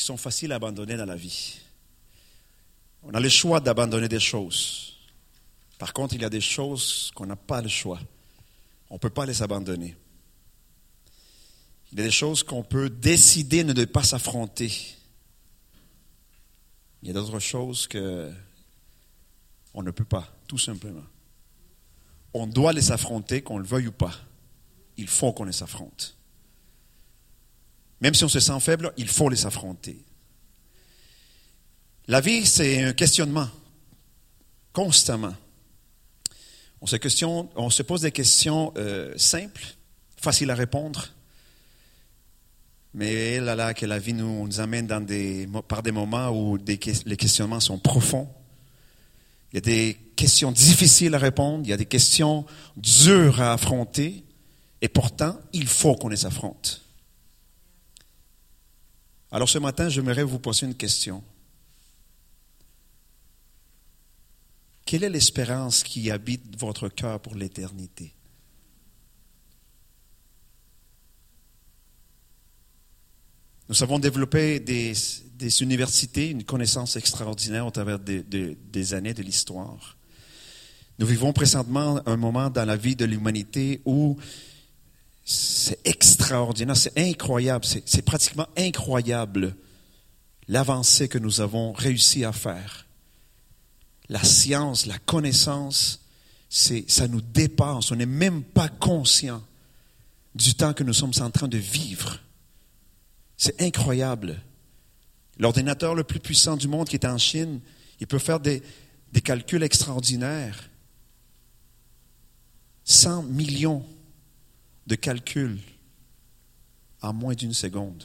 qui sont faciles à abandonner dans la vie. On a le choix d'abandonner des choses. Par contre, il y a des choses qu'on n'a pas le choix. On ne peut pas les abandonner. Il y a des choses qu'on peut décider de ne pas s'affronter. Il y a d'autres choses que on ne peut pas, tout simplement. On doit les affronter, qu'on le veuille ou pas. Il faut qu'on les affronte. Même si on se sent faible, il faut les affronter. La vie, c'est un questionnement, constamment. On se, questionne, on se pose des questions euh, simples, faciles à répondre, mais là, là, que la vie nous, amène par des moments où les questionnements sont profonds. Il y a des questions difficiles à répondre, il y a des questions dures à affronter, et pourtant, il faut qu'on les affronte. Alors ce matin, j'aimerais vous poser une question. Quelle est l'espérance qui habite votre cœur pour l'éternité? Nous avons développé des, universités, une connaissance extraordinaire au travers des années de l'histoire. Nous vivons présentement un moment dans la vie de l'humanité où c'est extraordinaire, c'est incroyable, c'est pratiquement incroyable l'avancée que nous avons réussi à faire. La science, la connaissance, ça nous dépasse. On n'est même pas conscient du temps que nous sommes en train de vivre. C'est incroyable. L'ordinateur le plus puissant du monde qui est en Chine, il peut faire des, calculs extraordinaires. 100 millions de calcul en moins d'une seconde.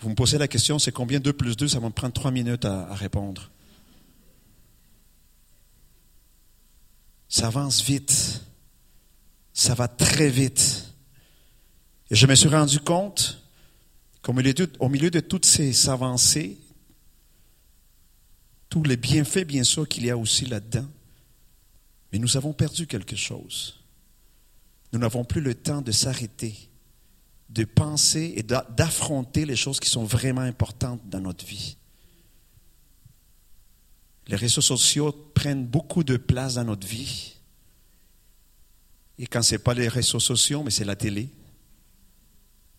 Vous me posez la question, c'est combien 2 plus 2 Ça va me prendre 3 minutes à, répondre. Ça avance vite. Ça va très vite. Et je me suis rendu compte qu'au milieu milieu de toutes ces avancées, tous les bienfaits, bien sûr, qu'il y a aussi là-dedans, mais nous avons perdu quelque chose. Nous n'avons plus le temps de s'arrêter, de penser et d'affronter les choses qui sont vraiment importantes dans notre vie. Les réseaux sociaux prennent beaucoup de place dans notre vie. Et quand ce n'est pas les réseaux sociaux, mais c'est la télé.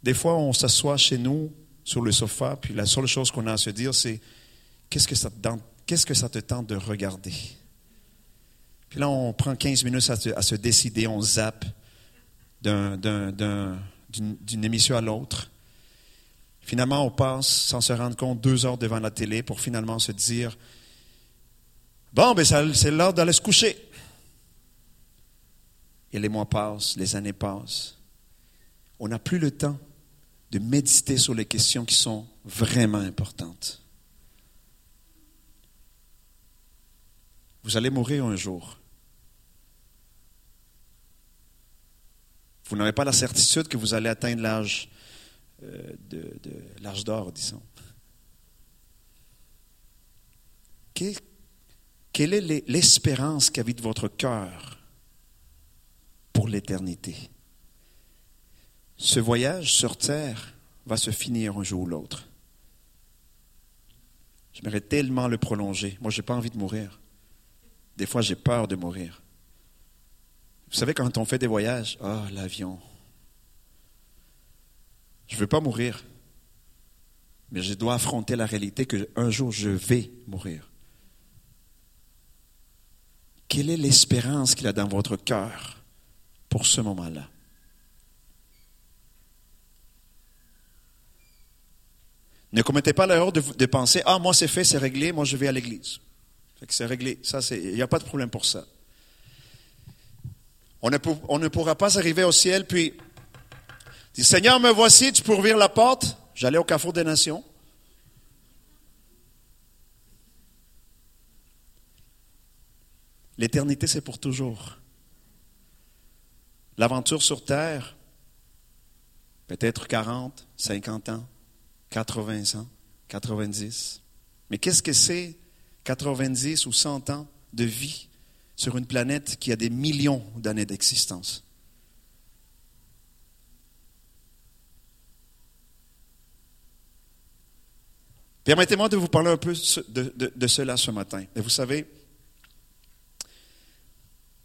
Des fois, on s'assoit chez nous sur le sofa, puis la seule chose qu'on a à se dire, c'est qu'est-ce que ça qu'est-ce que ça te tente de regarder? Puis là, on prend 15 minutes à se, décider, on zappe d'une émission à l'autre. Finalement, on passe, sans se rendre compte, deux heures devant la télé pour finalement se dire Bon, ben c'est l'heure d'aller se coucher. Et les mois passent, les années passent. On n'a plus le temps de méditer sur les questions qui sont vraiment importantes. Vous allez mourir un jour. Vous n'avez pas la certitude que vous allez atteindre l'âge euh, de, l'âge d'or, disons. quelle est l'espérance qui habite votre cœur pour l'éternité? Ce voyage sur terre va se finir un jour ou l'autre. J'aimerais tellement le prolonger. Moi, je n'ai pas envie de mourir. Des fois, j'ai peur de mourir. Vous savez, quand on fait des voyages, ah, l'avion. Je ne veux pas mourir, mais je dois affronter la réalité qu'un jour, je vais mourir. Quelle est l'espérance qu'il a dans votre cœur pour ce moment-là? Ne commettez pas l'erreur de, penser, ah, moi c'est fait, c'est réglé, moi je vais à l'église c'est réglé. Il n'y a pas de problème pour ça. On ne, pourra pas arriver au ciel puis dire Seigneur, me voici, tu peux ouvrir la porte. J'allais au carrefour des nations. L'éternité, c'est pour toujours. L'aventure sur terre, peut-être 40, 50 ans, 80 ans, 90. Mais qu'est-ce que c'est 90 ou 100 ans de vie? Sur une planète qui a des millions d'années d'existence. Permettez-moi de vous parler un peu de, de, cela ce matin. Et vous savez,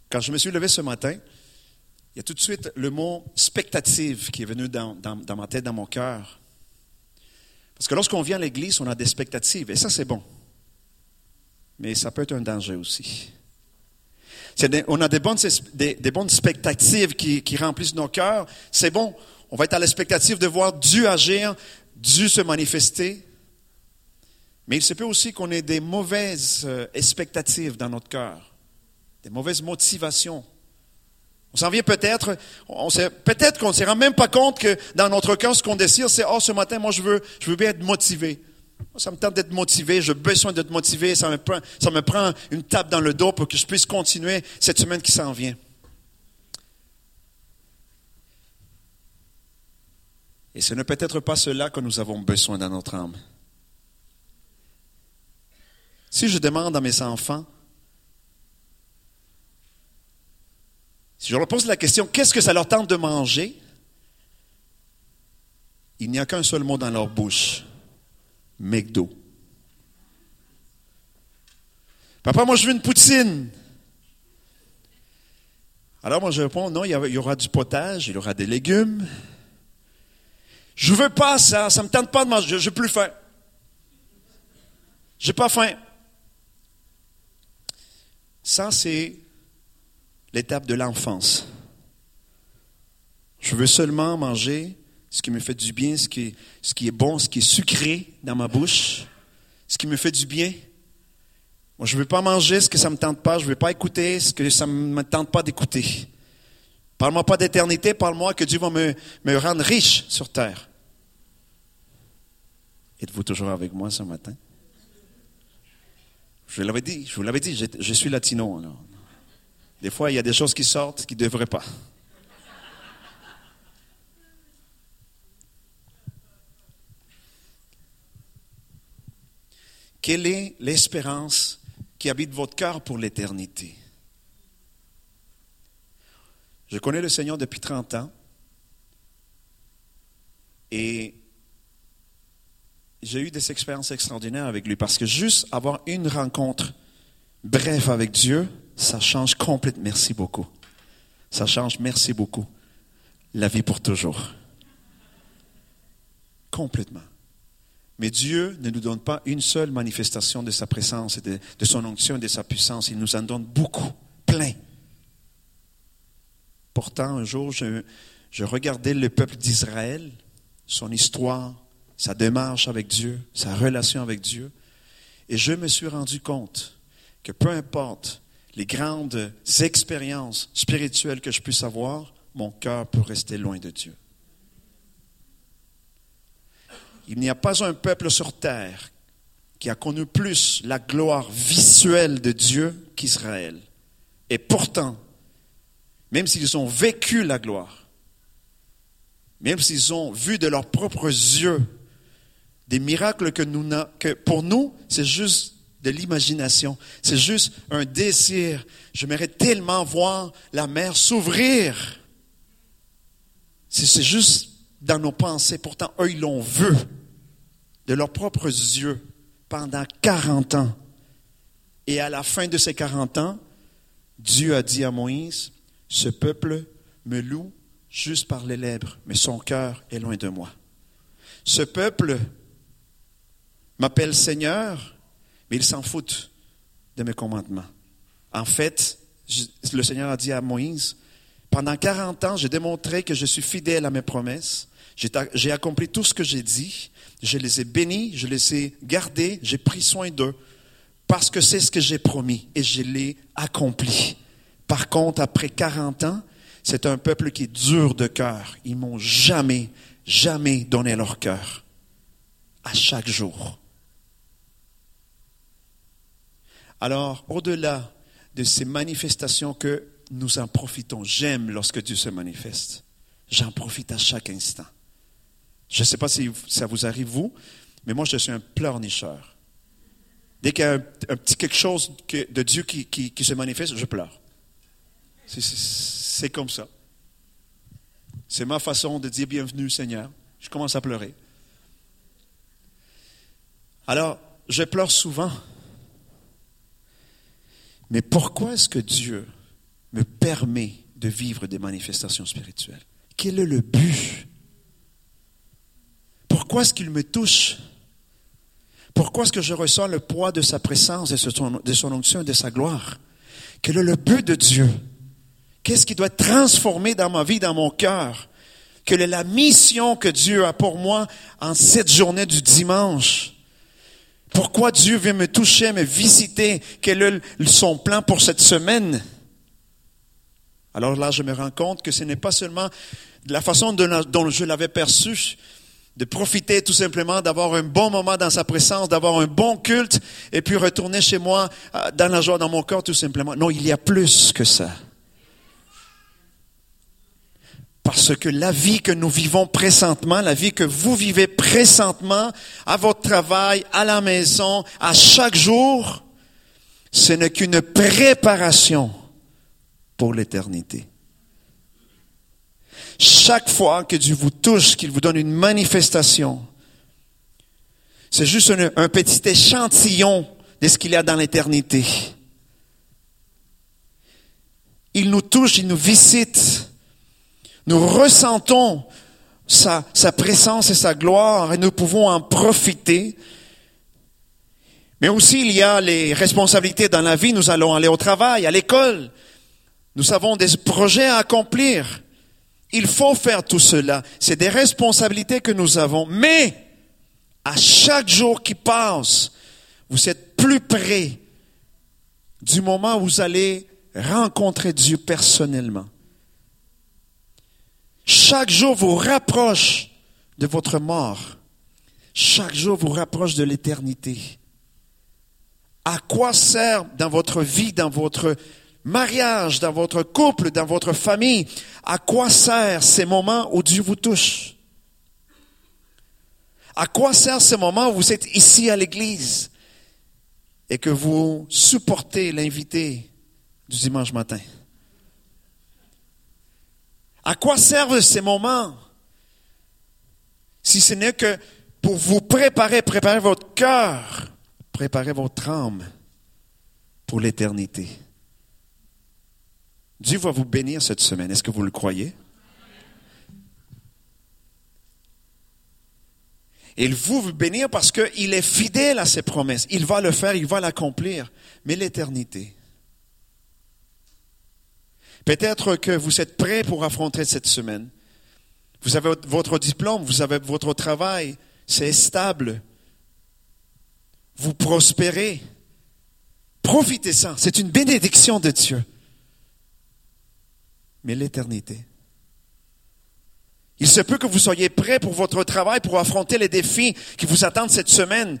quand je me suis levé ce matin, il y a tout de suite le mot spectative qui est venu dans, dans, ma tête, dans mon cœur. Parce que lorsqu'on vient à l'église, on a des spectatives, et ça c'est bon. Mais ça peut être un danger aussi. On a des bonnes, des, bonnes qui, remplissent nos cœurs. C'est bon. On va être à l'expectative de voir Dieu agir, Dieu se manifester. Mais il se peut aussi qu'on ait des mauvaises euh, expectatives dans notre cœur, des mauvaises motivations. On s'en vient peut-être, peut-être qu'on ne se rend même pas compte que dans notre cœur, ce qu'on désire, c'est, oh, ce matin, moi, je veux bien être motivé. Ça me tente d'être motivé, j'ai besoin d'être motivé, ça me, prend, ça me prend une tape dans le dos pour que je puisse continuer cette semaine qui s'en vient. Et ce n'est peut-être pas cela que nous avons besoin dans notre âme. Si je demande à mes enfants, si je leur pose la question, qu'est-ce que ça leur tente de manger? Il n'y a qu'un seul mot dans leur bouche. McDo. Papa, moi je veux une poutine. Alors moi je réponds, non, il y aura du potage, il y aura des légumes. Je veux pas ça, ça me tente pas de manger, je n'ai plus faim. J'ai pas faim. Ça, c'est l'étape de l'enfance. Je veux seulement manger ce qui me fait du bien, ce qui, est, bon, ce qui est sucré dans ma bouche, ce qui me fait du bien. Moi, je ne veux pas manger ce que ça ne me tente pas, je ne veux pas écouter ce que ça ne me tente pas d'écouter. Parle-moi pas d'éternité, parle-moi que Dieu va me, me rendre riche sur terre. Êtes-vous toujours avec moi ce matin? Je vous l'avais dit, je vous l'avais dit, je, suis latino. Des fois, il y a des choses qui sortent qui ne devraient pas. Quelle est l'espérance qui habite votre cœur pour l'éternité? Je connais le Seigneur depuis 30 ans et j'ai eu des expériences extraordinaires avec lui parce que juste avoir une rencontre bref avec Dieu, ça change complètement. Merci beaucoup. Ça change, merci beaucoup, la vie pour toujours. Complètement. Mais Dieu ne nous donne pas une seule manifestation de sa présence, de, son onction et de sa puissance. Il nous en donne beaucoup, plein. Pourtant, un jour, je regardais le peuple d'Israël, son histoire, sa démarche avec Dieu, sa relation avec Dieu. Et je me suis rendu compte que peu importe les grandes expériences spirituelles que je puisse avoir, mon cœur peut rester loin de Dieu. Il n'y a pas un peuple sur terre qui a connu plus la gloire visuelle de Dieu qu'Israël. Et pourtant, même s'ils ont vécu la gloire, même s'ils ont vu de leurs propres yeux des miracles que, pour nous, c'est juste de l'imagination. C'est juste un désir. Mérite tellement voir la mer s'ouvrir. C'est juste dans nos pensées. Pourtant, eux, ils l'ont vu de leurs propres yeux pendant 40 ans. Et à la fin de ces 40 ans, Dieu a dit à Moïse, ce peuple me loue juste par les lèvres, mais son cœur est loin de moi. Ce peuple m'appelle Seigneur, mais ils s'en foutent de mes commandements. En fait, le Seigneur a dit à Moïse, pendant 40 ans, j'ai démontré que je suis fidèle à mes promesses. J'ai accompli tout ce que j'ai dit. Je les ai bénis, je les ai gardés, j'ai pris soin d'eux. Parce que c'est ce que j'ai promis et je l'ai accompli. Par contre, après 40 ans, c'est un peuple qui est dur de cœur. Ils m'ont jamais, jamais donné leur cœur. À chaque jour. Alors, au-delà de ces manifestations que nous en profitons, j'aime lorsque Dieu se manifeste. J'en profite à chaque instant. Je ne sais pas si ça vous arrive, vous, mais moi, je suis un pleurnicheur. Dès qu'il y a un, petit quelque chose de Dieu qui, qui se manifeste, je pleure. C'est comme ça. C'est ma façon de dire bienvenue, Seigneur. Je commence à pleurer. Alors, je pleure souvent. Mais pourquoi est-ce que Dieu me permet de vivre des manifestations spirituelles? Quel est le but? Pourquoi est-ce qu'il me touche? Pourquoi est-ce que je ressens le poids de sa présence, de son, de son onction et de sa gloire? Quel est le but de Dieu? Qu'est-ce qui doit être transformé dans ma vie, dans mon cœur? Quelle est la mission que Dieu a pour moi en cette journée du dimanche? Pourquoi Dieu vient me toucher, me visiter? Quel est son plan pour cette semaine? Alors là, je me rends compte que ce n'est pas seulement la façon dont je l'avais perçu, de profiter tout simplement, d'avoir un bon moment dans sa présence, d'avoir un bon culte, et puis retourner chez moi euh, dans la joie, dans mon corps tout simplement. Non, il y a plus que ça. Parce que la vie que nous vivons présentement, la vie que vous vivez présentement, à votre travail, à la maison, à chaque jour, ce n'est qu'une préparation pour l'éternité. Chaque fois que Dieu vous touche, qu'il vous donne une manifestation, c'est juste un, petit échantillon de ce qu'il y a dans l'éternité. Il nous touche, il nous visite. Nous ressentons sa, présence et sa gloire et nous pouvons en profiter. Mais aussi, il y a les responsabilités dans la vie. Nous allons aller au travail, à l'école. Nous avons des projets à accomplir. Il faut faire tout cela. C'est des responsabilités que nous avons. Mais, à chaque jour qui passe, vous êtes plus près du moment où vous allez rencontrer Dieu personnellement. Chaque jour vous rapproche de votre mort. Chaque jour vous rapproche de l'éternité. À quoi sert dans votre vie, dans votre mariage, dans votre couple, dans votre famille, à quoi sert ces moments où Dieu vous touche? À quoi sert ce moment où vous êtes ici à l'église et que vous supportez l'invité du dimanche matin? À quoi servent ces moments si ce n'est que pour vous préparer, préparer votre cœur, préparer votre âme pour l'éternité? Dieu va vous bénir cette semaine. Est-ce que vous le croyez? Il vous vous bénir parce qu'il est fidèle à ses promesses. Il va le faire, il va l'accomplir. Mais l'éternité. Peut-être que vous êtes prêt pour affronter cette semaine. Vous avez votre diplôme, vous avez votre travail, c'est stable. Vous prospérez. Profitez-en. C'est une bénédiction de Dieu mais l'éternité. Il se peut que vous soyez prêts pour votre travail, pour affronter les défis qui vous attendent cette semaine.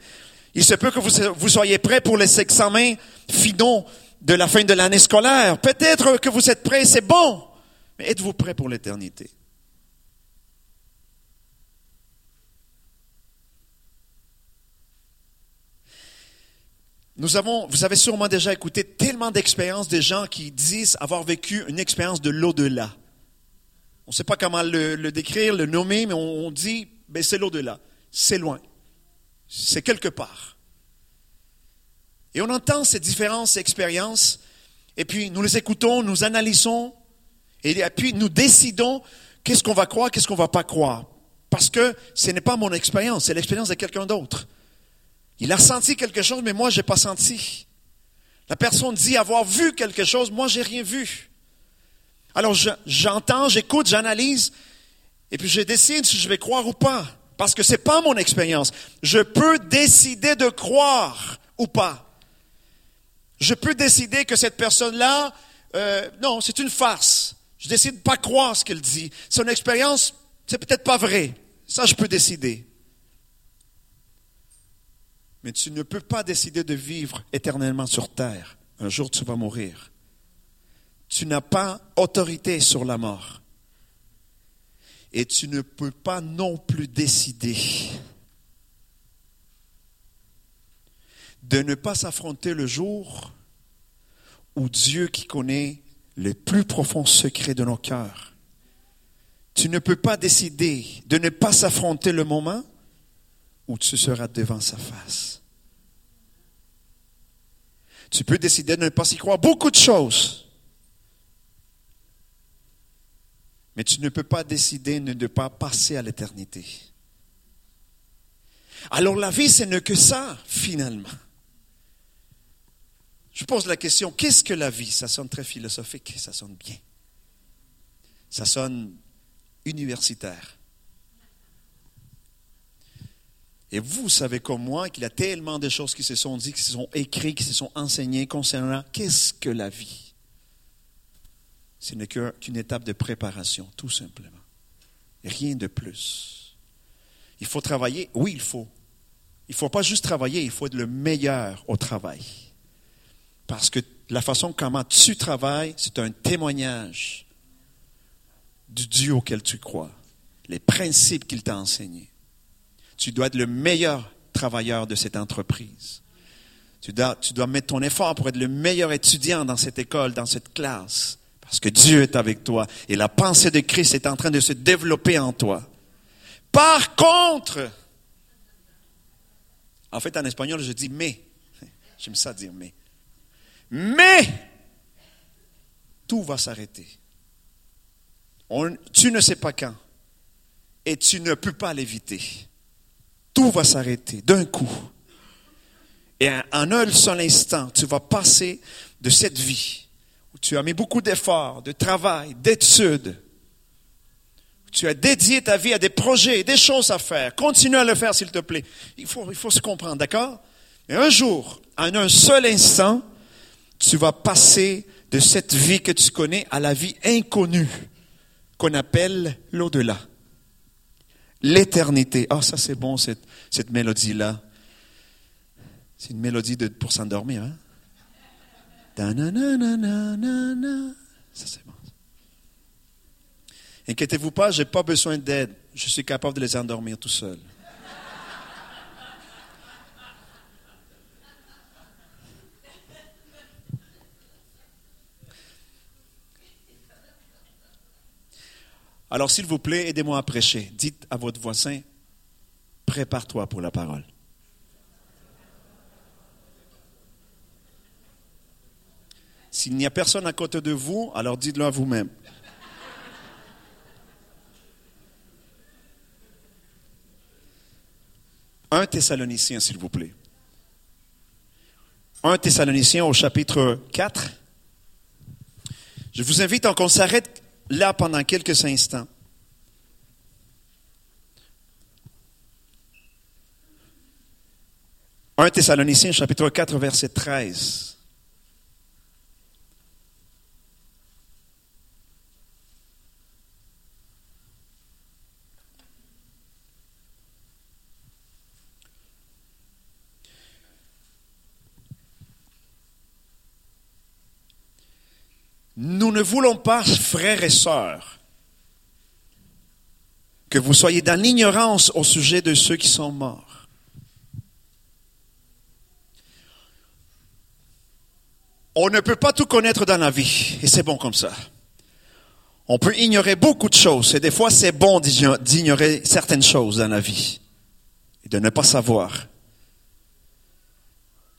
Il se peut que vous, soyez prêts pour les examens finaux de la fin de l'année scolaire. Peut-être que vous êtes prêts, c'est bon. Mais êtes-vous prêts pour l'éternité? Nous avons, vous avez sûrement déjà écouté tellement d'expériences de gens qui disent avoir vécu une expérience de l'au-delà. On ne sait pas comment le, décrire, le nommer, mais on, dit, ben c'est l'au-delà. C'est loin. C'est quelque part. Et on entend ces différentes expériences, et puis nous les écoutons, nous analysons, et puis nous décidons qu'est-ce qu'on va croire, qu'est-ce qu'on ne va pas croire. Parce que ce n'est pas mon expérience, c'est l'expérience de quelqu'un d'autre. Il a senti quelque chose, mais moi, je n'ai pas senti. La personne dit avoir vu quelque chose, moi, j'ai rien vu. Alors, j'entends, j'écoute, j'analyse, et puis je décide si je vais croire ou pas. Parce que ce n'est pas mon expérience. Je peux décider de croire ou pas. Je peux décider que cette personne-là, euh, non, c'est une farce. Je décide de pas croire ce qu'elle dit. Son expérience, c'est peut-être pas vrai. Ça, je peux décider. Mais tu ne peux pas décider de vivre éternellement sur terre. Un jour, tu vas mourir. Tu n'as pas autorité sur la mort. Et tu ne peux pas non plus décider de ne pas s'affronter le jour où Dieu qui connaît les plus profonds secrets de nos cœurs, tu ne peux pas décider de ne pas s'affronter le moment où tu seras devant sa face. Tu peux décider de ne pas y croire beaucoup de choses. Mais tu ne peux pas décider de ne pas passer à l'éternité. Alors la vie, ce n'est que ça, finalement. Je pose la question, qu'est-ce que la vie? Ça sonne très philosophique, ça sonne bien. Ça sonne universitaire. Et vous savez comme moi qu'il y a tellement de choses qui se sont dites, qui se sont écrites, qui se sont enseignées concernant qu'est-ce que la vie. Ce n'est qu'une étape de préparation, tout simplement. Rien de plus. Il faut travailler, oui, il faut. Il ne faut pas juste travailler, il faut être le meilleur au travail. Parce que la façon comment tu travailles, c'est un témoignage du Dieu auquel tu crois, les principes qu'il t'a enseignés. Tu dois être le meilleur travailleur de cette entreprise. Tu dois, mettre ton effort pour être le meilleur étudiant dans cette école, dans cette classe, parce que Dieu est avec toi et la pensée de Christ est en train de se développer en toi. Par contre, en fait en espagnol je dis mais, j'aime ça dire mais, mais tout va s'arrêter. tu ne sais pas quand et tu ne peux pas l'éviter tout va s'arrêter d'un coup. Et en un seul instant, tu vas passer de cette vie où tu as mis beaucoup d'efforts, de travail, d'études, tu as dédié ta vie à des projets, des choses à faire. Continue à le faire, s'il te plaît. Il faut, il faut se comprendre, d'accord? Mais un jour, en un seul instant, tu vas passer de cette vie que tu connais à la vie inconnue qu'on appelle l'au-delà l'éternité. Ah, ça c'est bon, cette, mélodie-là. C'est une mélodie pour s'endormir. Hein? Ça c'est bon. Inquiétez-vous pas, je n'ai pas besoin d'aide. Je suis capable de les endormir tout seul. Alors, s'il vous plaît, aidez-moi à prêcher. Dites à votre voisin, prépare-toi pour la parole. S'il n'y a personne à côté de vous, alors dites-le à vous-même. Un Thessalonicien, s'il vous plaît. Un Thessalonicien au chapitre 4. Je vous invite à qu'on s'arrête là pendant quelques instants. Un Thessaloniciens, chapitre 4, verset 13. Nous ne voulons pas, frères et sœurs, que vous soyez dans l'ignorance au sujet de ceux qui sont morts. On ne peut pas tout connaître dans la vie, et c'est bon comme ça. On peut ignorer beaucoup de choses, et des fois c'est bon d'ignorer certaines choses dans la vie, et de ne pas savoir.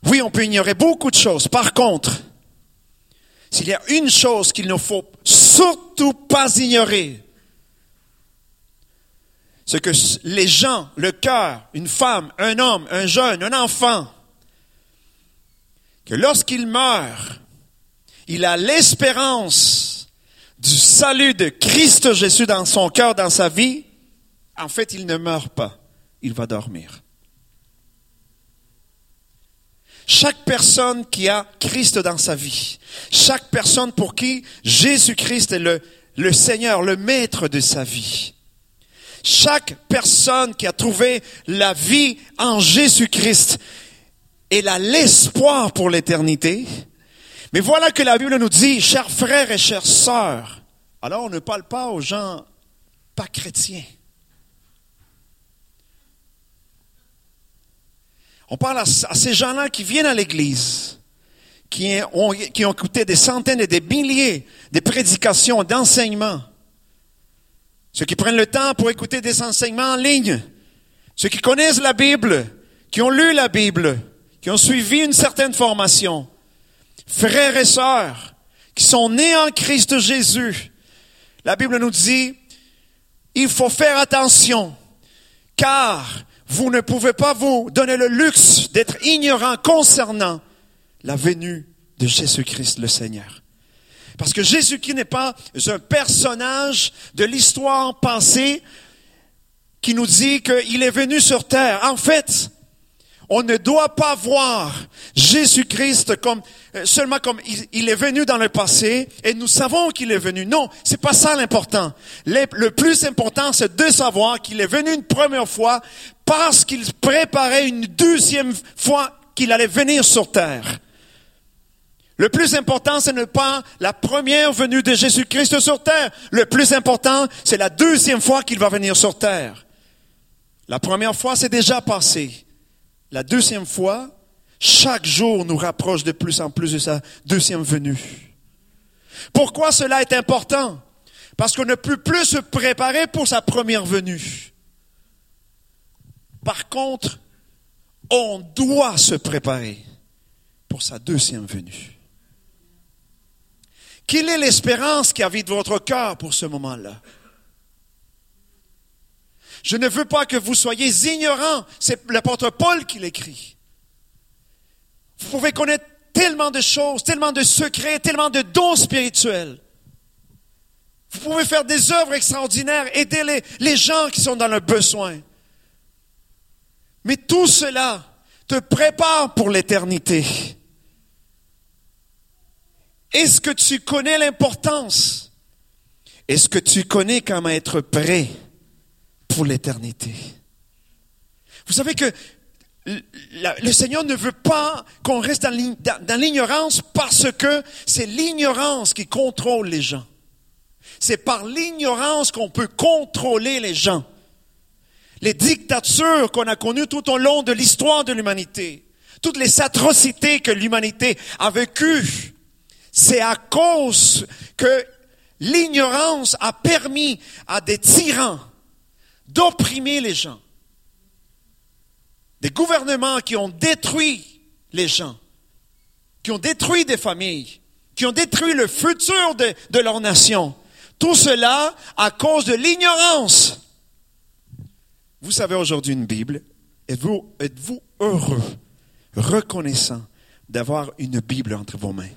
Oui, on peut ignorer beaucoup de choses. Par contre, s'il y a une chose qu'il ne faut surtout pas ignorer, c'est que les gens, le cœur, une femme, un homme, un jeune, un enfant, que lorsqu'il meurt, il a l'espérance du salut de Christ Jésus dans son cœur, dans sa vie, en fait, il ne meurt pas, il va dormir. Chaque personne qui a Christ dans sa vie, chaque personne pour qui Jésus-Christ est le, Seigneur, le maître de sa vie, chaque personne qui a trouvé la vie en Jésus-Christ, elle a l'espoir pour l'éternité. Mais voilà que la Bible nous dit, chers frères et chères sœurs, alors on ne parle pas aux gens pas chrétiens. On parle à, ces gens-là qui viennent à l'église, qui ont, qui ont écouté des centaines et des milliers de prédications, d'enseignements. Ceux qui prennent le temps pour écouter des enseignements en ligne, ceux qui connaissent la Bible, qui ont lu la Bible, qui ont suivi une certaine formation, frères et sœurs, qui sont nés en Christ Jésus, la Bible nous dit, il faut faire attention, car vous ne pouvez pas vous donner le luxe d'être ignorant concernant la venue de Jésus-Christ le Seigneur. Parce que Jésus-Christ n'est pas un personnage de l'histoire passée qui nous dit qu'il est venu sur terre. En fait, on ne doit pas voir Jésus-Christ comme euh, seulement comme il, est venu dans le passé et nous savons qu'il est venu. Non, c'est pas ça l'important. Le, plus important, c'est de savoir qu'il est venu une première fois parce qu'il préparait une deuxième fois qu'il allait venir sur terre. Le plus important, ce n'est pas la première venue de Jésus-Christ sur terre. Le plus important, c'est la deuxième fois qu'il va venir sur terre. La première fois, c'est déjà passé. La deuxième fois, chaque jour nous rapproche de plus en plus de sa deuxième venue. Pourquoi cela est important? Parce qu'on ne peut plus se préparer pour sa première venue. Par contre, on doit se préparer pour sa deuxième venue. Quelle est l'espérance qui habite votre cœur pour ce moment-là? Je ne veux pas que vous soyez ignorants. C'est l'apôtre Paul qui l'écrit. Vous pouvez connaître tellement de choses, tellement de secrets, tellement de dons spirituels. Vous pouvez faire des œuvres extraordinaires, aider les, les gens qui sont dans le besoin. Mais tout cela te prépare pour l'éternité. Est-ce que tu connais l'importance? Est-ce que tu connais comment être prêt? Pour l'éternité? Vous savez que le Seigneur ne veut pas qu'on reste dans l'ignorance parce que c'est l'ignorance qui contrôle les gens. C'est par l'ignorance qu'on peut contrôler les gens. Les dictatures qu'on a connues tout au long de l'histoire de l'humanité, toutes les atrocités que l'humanité a vécues, c'est à cause que l'ignorance a permis à des tyrans d'opprimer les gens. Des gouvernements qui ont détruit les gens, qui ont détruit des familles, qui ont détruit le futur de, leur nation. Tout cela à cause de l'ignorance. Vous savez aujourd'hui une Bible. Êtes-vous êtes heureux, reconnaissant d'avoir une Bible entre vos mains?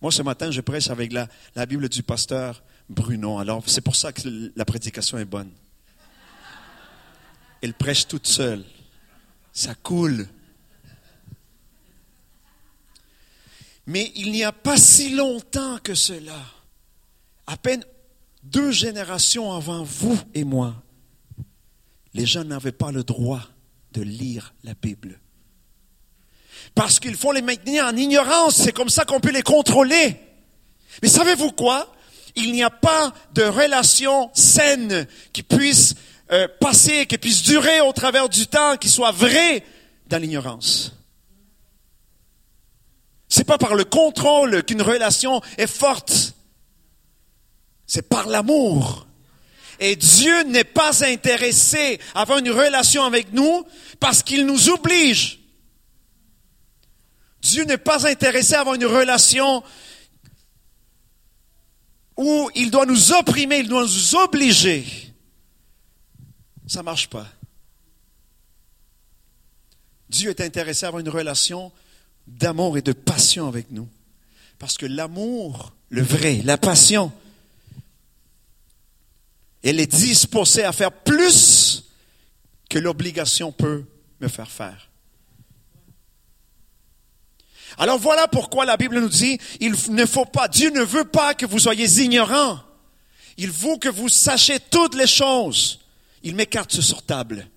Moi, ce matin, je prêche avec la Bible du pasteur Bruno. Alors, c'est pour ça que la prédication est bonne. Elle prêche toute seule. Ça coule. Mais il n'y a pas si longtemps que cela, à peine deux générations avant vous et moi, les gens n'avaient pas le droit de lire la Bible parce qu'il faut les maintenir en ignorance. C'est comme ça qu'on peut les contrôler. Mais savez-vous quoi? Il n'y a pas de relation saine qui puisse euh, passer, qui puisse durer au travers du temps, qui soit vraie dans l'ignorance. C'est pas par le contrôle qu'une relation est forte. C'est par l'amour. Et Dieu n'est pas intéressé à avoir une relation avec nous parce qu'il nous oblige. Dieu n'est pas intéressé à avoir une relation où il doit nous opprimer, il doit nous obliger. Ça ne marche pas. Dieu est intéressé à avoir une relation d'amour et de passion avec nous. Parce que l'amour, le vrai, la passion, elle est disposée à faire plus que l'obligation peut me faire faire. Alors voilà pourquoi la Bible nous dit, il ne faut pas, Dieu ne veut pas que vous soyez ignorants. Il veut que vous sachiez toutes les choses. Il met carte sur table.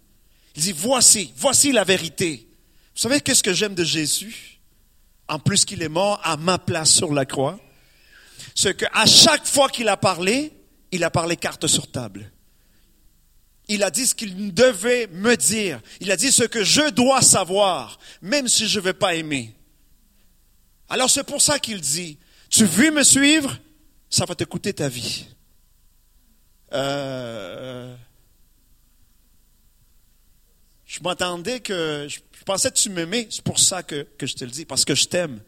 Il dit, voici, voici la vérité. Vous savez qu'est-ce que j'aime de Jésus? En plus qu'il est mort à ma place sur la croix. C'est qu'à chaque fois qu'il a parlé, il a parlé carte sur table. Il a dit ce qu'il devait me dire. Il a dit ce que je dois savoir, même si je ne vais pas aimer. Alors c'est pour ça qu'il dit, tu veux me suivre, ça va te coûter ta vie. Euh, je m'attendais que, je, pensais que tu m'aimais, c'est pour ça que, que je te le dis, parce que je t'aime.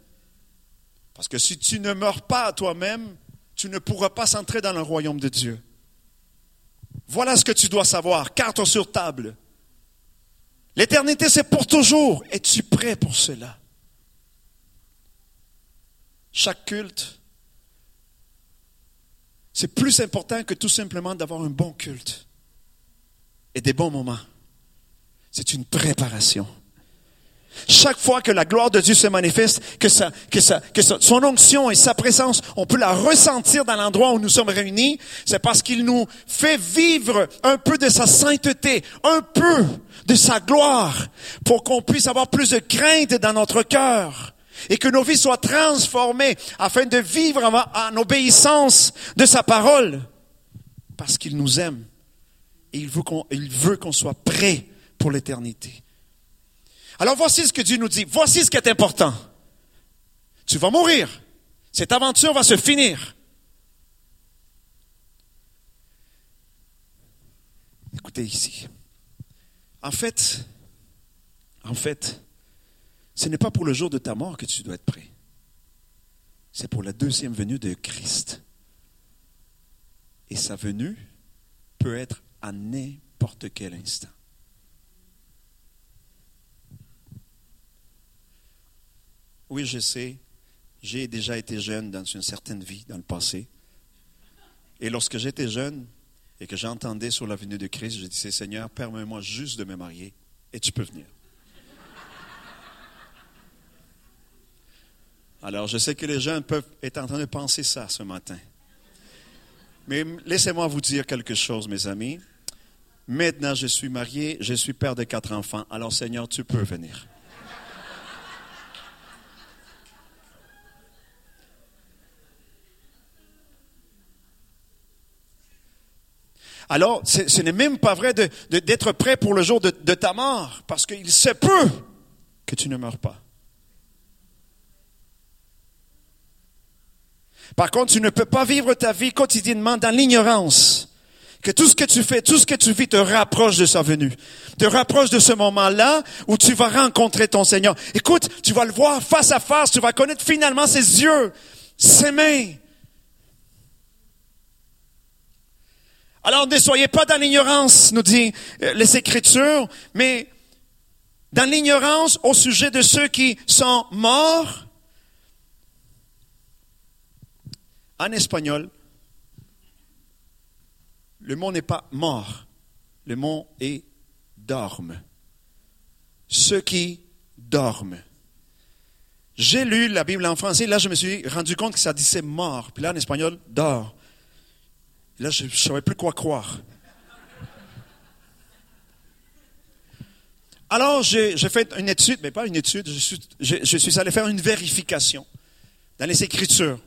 Parce que si tu ne meurs pas à toi-même, tu ne pourras pas s'entrer dans le royaume de Dieu. Voilà ce que tu dois savoir, carte sur table. L'éternité, c'est pour toujours. Es-tu prêt pour cela? Chaque culte, c'est plus important que tout simplement d'avoir un bon culte et des bons moments. C'est une préparation. Chaque fois que la gloire de Dieu se manifeste, que, ça, que, que son onction et sa présence, on peut la ressentir dans l'endroit où nous sommes réunis, c'est parce qu'il nous fait vivre un peu de sa sainteté, un peu de sa gloire, pour qu'on puisse avoir plus de crainte dans notre cœur et que nos vies soient transformées afin de vivre en, obéissance de sa parole, parce qu'il nous aime et il veut qu'on soit prêt pour l'éternité. Alors voici ce que Dieu nous dit. Voici ce qui est important. Tu vas mourir. Cette aventure va se finir. Écoutez ici. En fait, en fait, ce n'est pas pour le jour de ta mort que tu dois être prêt. C'est pour la deuxième venue de Christ. Et sa venue peut être à n'importe quel instant. Oui, je sais, j'ai déjà été jeune dans une certaine vie, dans le passé. Et lorsque j'étais jeune et que j'entendais sur la venue de Christ, je disais, Seigneur, permets-moi juste de me marier et tu peux venir. Alors, je sais que les jeunes peuvent être en train de penser ça ce matin. Mais laissez-moi vous dire quelque chose, mes amis. Maintenant, je suis marié, je suis père de quatre enfants. Alors, Seigneur, tu peux venir. Alors, ce n'est même pas vrai d'être prêt pour le jour de, de ta mort, parce qu'il se peut que tu ne meurs pas. Par contre, tu ne peux pas vivre ta vie quotidiennement dans l'ignorance. Que tout ce que tu fais, tout ce que tu vis te rapproche de sa venue. Te rapproche de ce moment-là où tu vas rencontrer ton Seigneur. Écoute, tu vas le voir face à face, tu vas connaître finalement ses yeux, ses mains, Alors ne soyez pas dans l'ignorance, nous dit euh, les Écritures, mais dans l'ignorance au sujet de ceux qui sont morts. En espagnol, le mot n'est pas mort, le mot est dorme. Ceux qui dorment. J'ai lu la Bible en français, là je me suis rendu compte que ça disait mort, puis là en espagnol, dort. Là, je ne savais plus quoi croire. Alors, j'ai fait une étude, mais pas une étude, je suis, je, suis, allé faire une vérification dans les Écritures.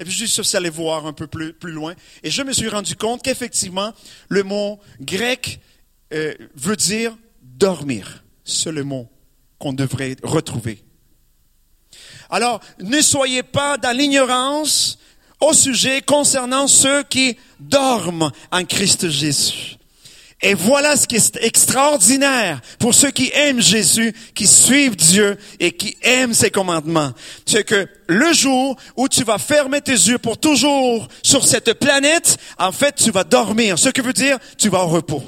Et puis, je suis allé voir un peu plus, plus loin. Et je me suis rendu compte qu'effectivement, le mot grec euh, veut dire dormir. C'est le mot qu'on devrait retrouver. Alors, ne soyez pas dans l'ignorance au sujet concernant ceux qui dorment en Christ Jésus. Et voilà ce qui est extraordinaire pour ceux qui aiment Jésus, qui suivent Dieu et qui aiment ses commandements. C'est que le jour où tu vas fermer tes yeux pour toujours sur cette planète, en fait, tu vas dormir. Ce qui veut dire, tu vas au repos.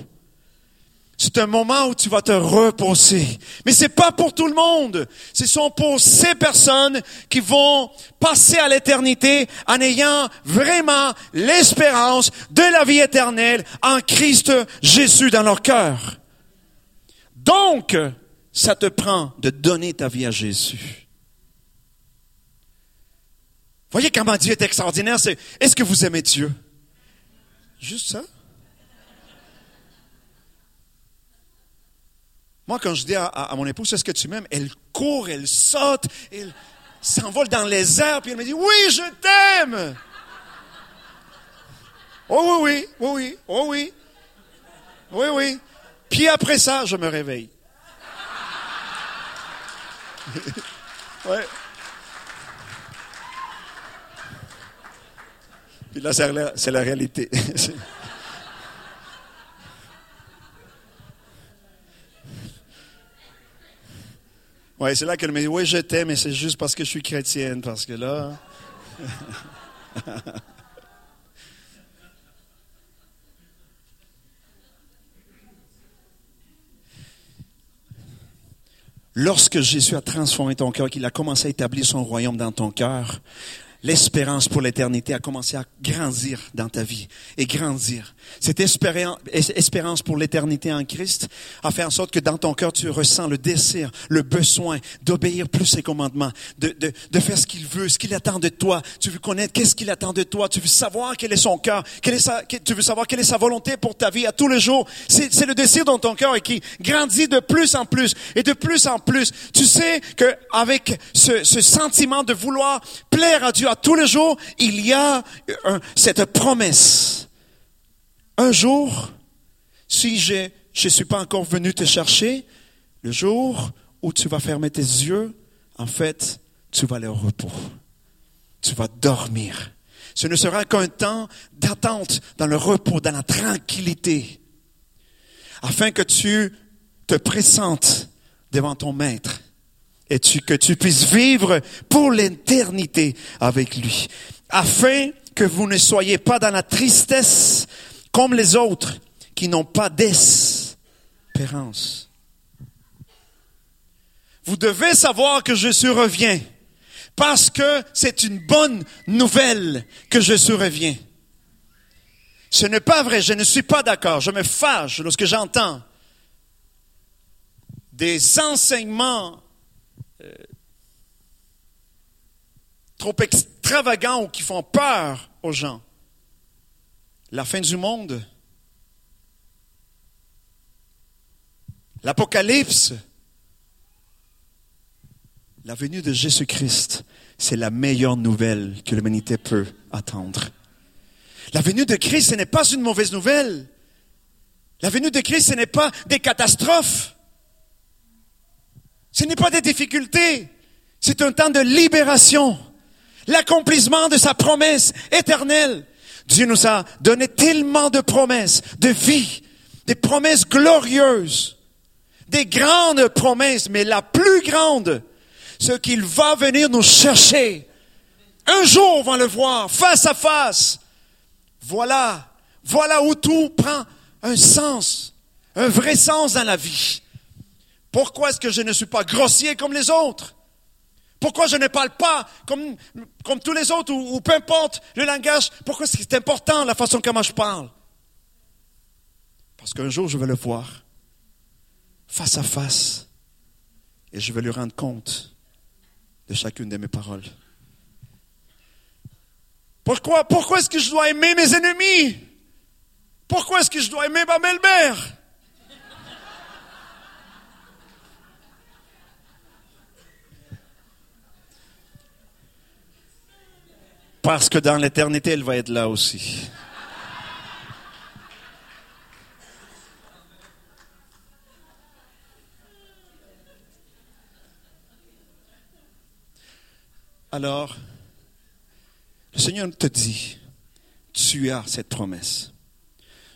C'est un moment où tu vas te reposer. Mais c'est pas pour tout le monde. Ce sont pour ces personnes qui vont passer à l'éternité en ayant vraiment l'espérance de la vie éternelle en Christ Jésus dans leur cœur. Donc, ça te prend de donner ta vie à Jésus. Voyez comment Dieu est extraordinaire. est-ce que vous aimez Dieu? Juste ça? Moi, quand je dis à, mon épouse, est-ce que tu m'aimes? Elle court, elle saute, elle s'envole dans les airs, puis elle me dit, oui, je t'aime! Oh oui, oui, oui, oui, oh oui. Oui, oui. Puis après ça, je me réveille. ouais. Puis là, c'est la, la réalité. Ouais, c'est là qu'elle me dit, oui, je t'aime, mais c'est juste parce que je suis chrétienne, parce que là... Lorsque Jésus a transformé ton cœur, qu'il a commencé à établir son royaume dans ton cœur, l'espérance pour l'éternité a commencé à grandir dans ta vie et grandir. Cette espérance pour l'éternité en Christ a fait en sorte que dans ton cœur, tu ressens le désir, le besoin d'obéir plus ses commandements, de, de, de faire ce qu'il veut, ce qu'il attend de toi. Tu veux connaître qu'est-ce qu'il attend de toi. Tu veux savoir quel est son cœur. Quel est sa, tu veux savoir quelle est sa volonté pour ta vie à tous les jours. C'est le désir dans ton cœur et qui grandit de plus en plus et de plus en plus. Tu sais qu'avec ce, ce sentiment de vouloir plaire à Dieu tous les jours, il y a cette promesse un jour, si je ne suis pas encore venu te chercher, le jour où tu vas fermer tes yeux, en fait, tu vas aller au repos. Tu vas dormir. Ce ne sera qu'un temps d'attente dans le repos, dans la tranquillité, afin que tu te présentes devant ton maître et que tu puisses vivre pour l'éternité avec lui, afin que vous ne soyez pas dans la tristesse comme les autres qui n'ont pas d'espérance. Vous devez savoir que je reviens parce que c'est une bonne nouvelle que je reviens. Ce n'est pas vrai, je ne suis pas d'accord, je me fâche lorsque j'entends des enseignements euh, trop extravagants ou qui font peur aux gens la fin du monde, l'Apocalypse, la venue de Jésus-Christ, c'est la meilleure nouvelle que l'humanité peut attendre. La venue de Christ, ce n'est pas une mauvaise nouvelle. La venue de Christ, ce n'est pas des catastrophes. Ce n'est pas des difficultés. C'est un temps de libération. L'accomplissement de sa promesse éternelle. Dieu nous a donné tellement de promesses, de vie, des promesses glorieuses, des grandes promesses, mais la plus grande, ce qu'il va venir nous chercher. Un jour, on va le voir face à face. Voilà, voilà où tout prend un sens, un vrai sens dans la vie. Pourquoi est-ce que je ne suis pas grossier comme les autres? Pourquoi je ne parle pas comme, tous les autres ou, peu importe le langage? Pourquoi c'est important la façon comment je parle? Parce qu'un jour, je vais le voir face à face et je vais lui rendre compte de chacune de mes paroles. Pourquoi, pourquoi est-ce que je dois aimer mes ennemis? Pourquoi est-ce que je dois aimer ma belle-mère? Parce que dans l'éternité, elle va être là aussi. Alors, le Seigneur te dit, tu as cette promesse.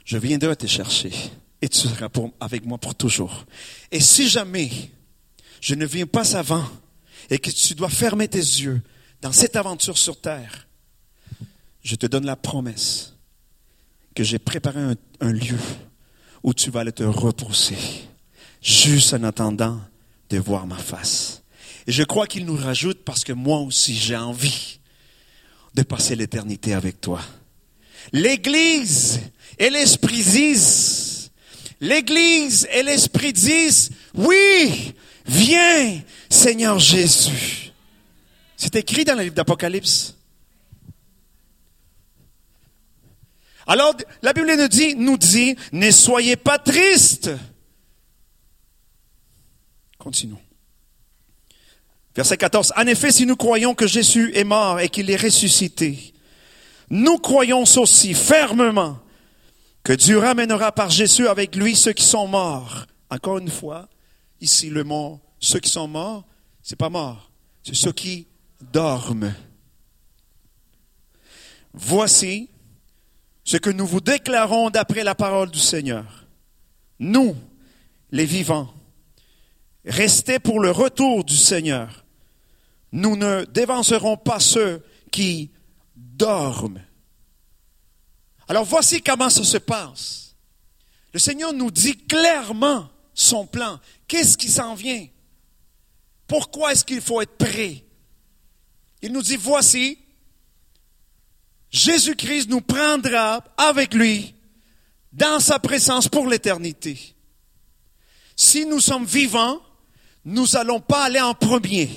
Je viendrai te chercher et tu seras avec moi pour toujours. Et si jamais je ne viens pas avant et que tu dois fermer tes yeux dans cette aventure sur terre, je te donne la promesse que j'ai préparé un, lieu où tu vas aller te reposer, juste en attendant de voir ma face. Et je crois qu'il nous rajoute parce que moi aussi j'ai envie de passer l'éternité avec toi. L'Église et l'Esprit disent, l'Église et l'Esprit disent, oui, viens, Seigneur Jésus. C'est écrit dans le livre d'Apocalypse. Alors, la Bible nous dit, nous dit, ne soyez pas tristes. Continuons. Verset 14. En effet, si nous croyons que Jésus est mort et qu'il est ressuscité, nous croyons aussi fermement que Dieu ramènera par Jésus avec lui ceux qui sont morts. Encore une fois, ici le mot ceux qui sont morts, c'est pas mort, c'est ceux qui dorment. Voici, ce que nous vous déclarons d'après la parole du Seigneur. Nous, les vivants, Restez pour le retour du Seigneur. Nous ne dévancerons pas ceux qui dorment. Alors voici comment ça se passe. Le Seigneur nous dit clairement son plan. Qu'est-ce qui s'en vient? Pourquoi est-ce qu'il faut être prêt? Il nous dit, voici, Jésus-Christ nous prendra avec lui dans sa présence pour l'éternité. Si nous sommes vivants, nous n'allons pas aller en premier.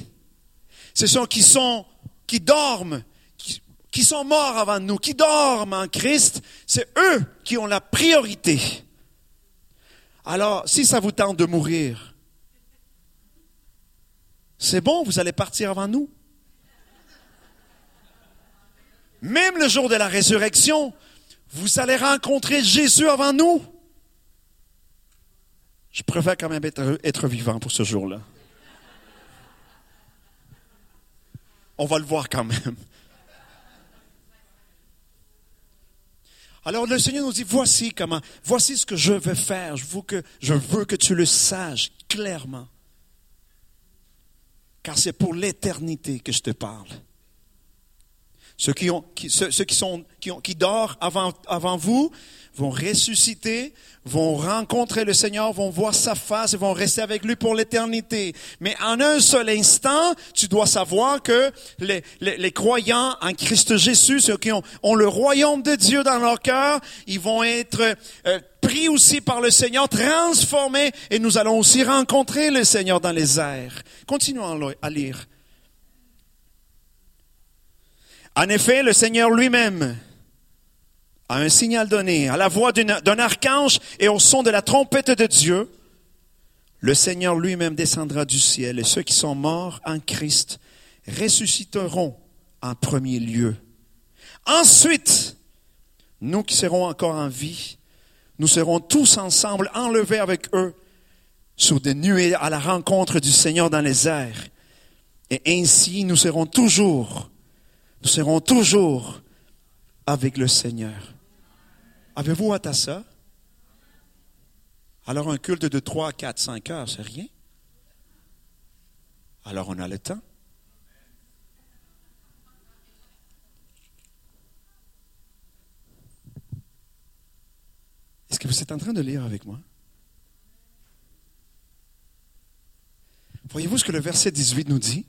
Ce sont qui sont, qui dorment, qui, qui sont morts avant nous, qui dorment en Christ, c'est eux qui ont la priorité. Alors, si ça vous tente de mourir, c'est bon, vous allez partir avant nous. Même le jour de la résurrection, vous allez rencontrer Jésus avant nous. Je préfère quand même être, vivant pour ce jour-là. On va le voir quand même. Alors le Seigneur nous dit, voici comment, voici ce que je veux faire. Je veux que, je veux que tu le saches clairement. Car c'est pour l'éternité que je te parle. Ceux qui, ont, qui, ceux, qui, sont, qui, ont, qui dorment avant, avant vous vont ressusciter, vont rencontrer le Seigneur, vont voir sa face et vont rester avec lui pour l'éternité. Mais en un seul instant, tu dois savoir que les, les, les croyants en Christ Jésus, ceux qui ont, ont, le royaume de Dieu dans leur cœur, ils vont être euh, pris aussi par le Seigneur, transformés, et nous allons aussi rencontrer le Seigneur dans les airs. Continuons à lire. En effet, le Seigneur lui-même a un signal donné, à la voix d'un archange et au son de la trompette de Dieu, le Seigneur lui-même descendra du ciel et ceux qui sont morts en Christ ressusciteront en premier lieu. Ensuite, nous qui serons encore en vie, nous serons tous ensemble enlevés avec eux sous des nuées à la rencontre du Seigneur dans les airs. Et ainsi, nous serons toujours nous serons toujours avec le Seigneur. Avez-vous hâte à ça? Alors un culte de 3, 4, 5 heures, c'est rien. Alors on a le temps. Est-ce que vous êtes en train de lire avec moi? Voyez-vous ce que le verset 18 nous dit?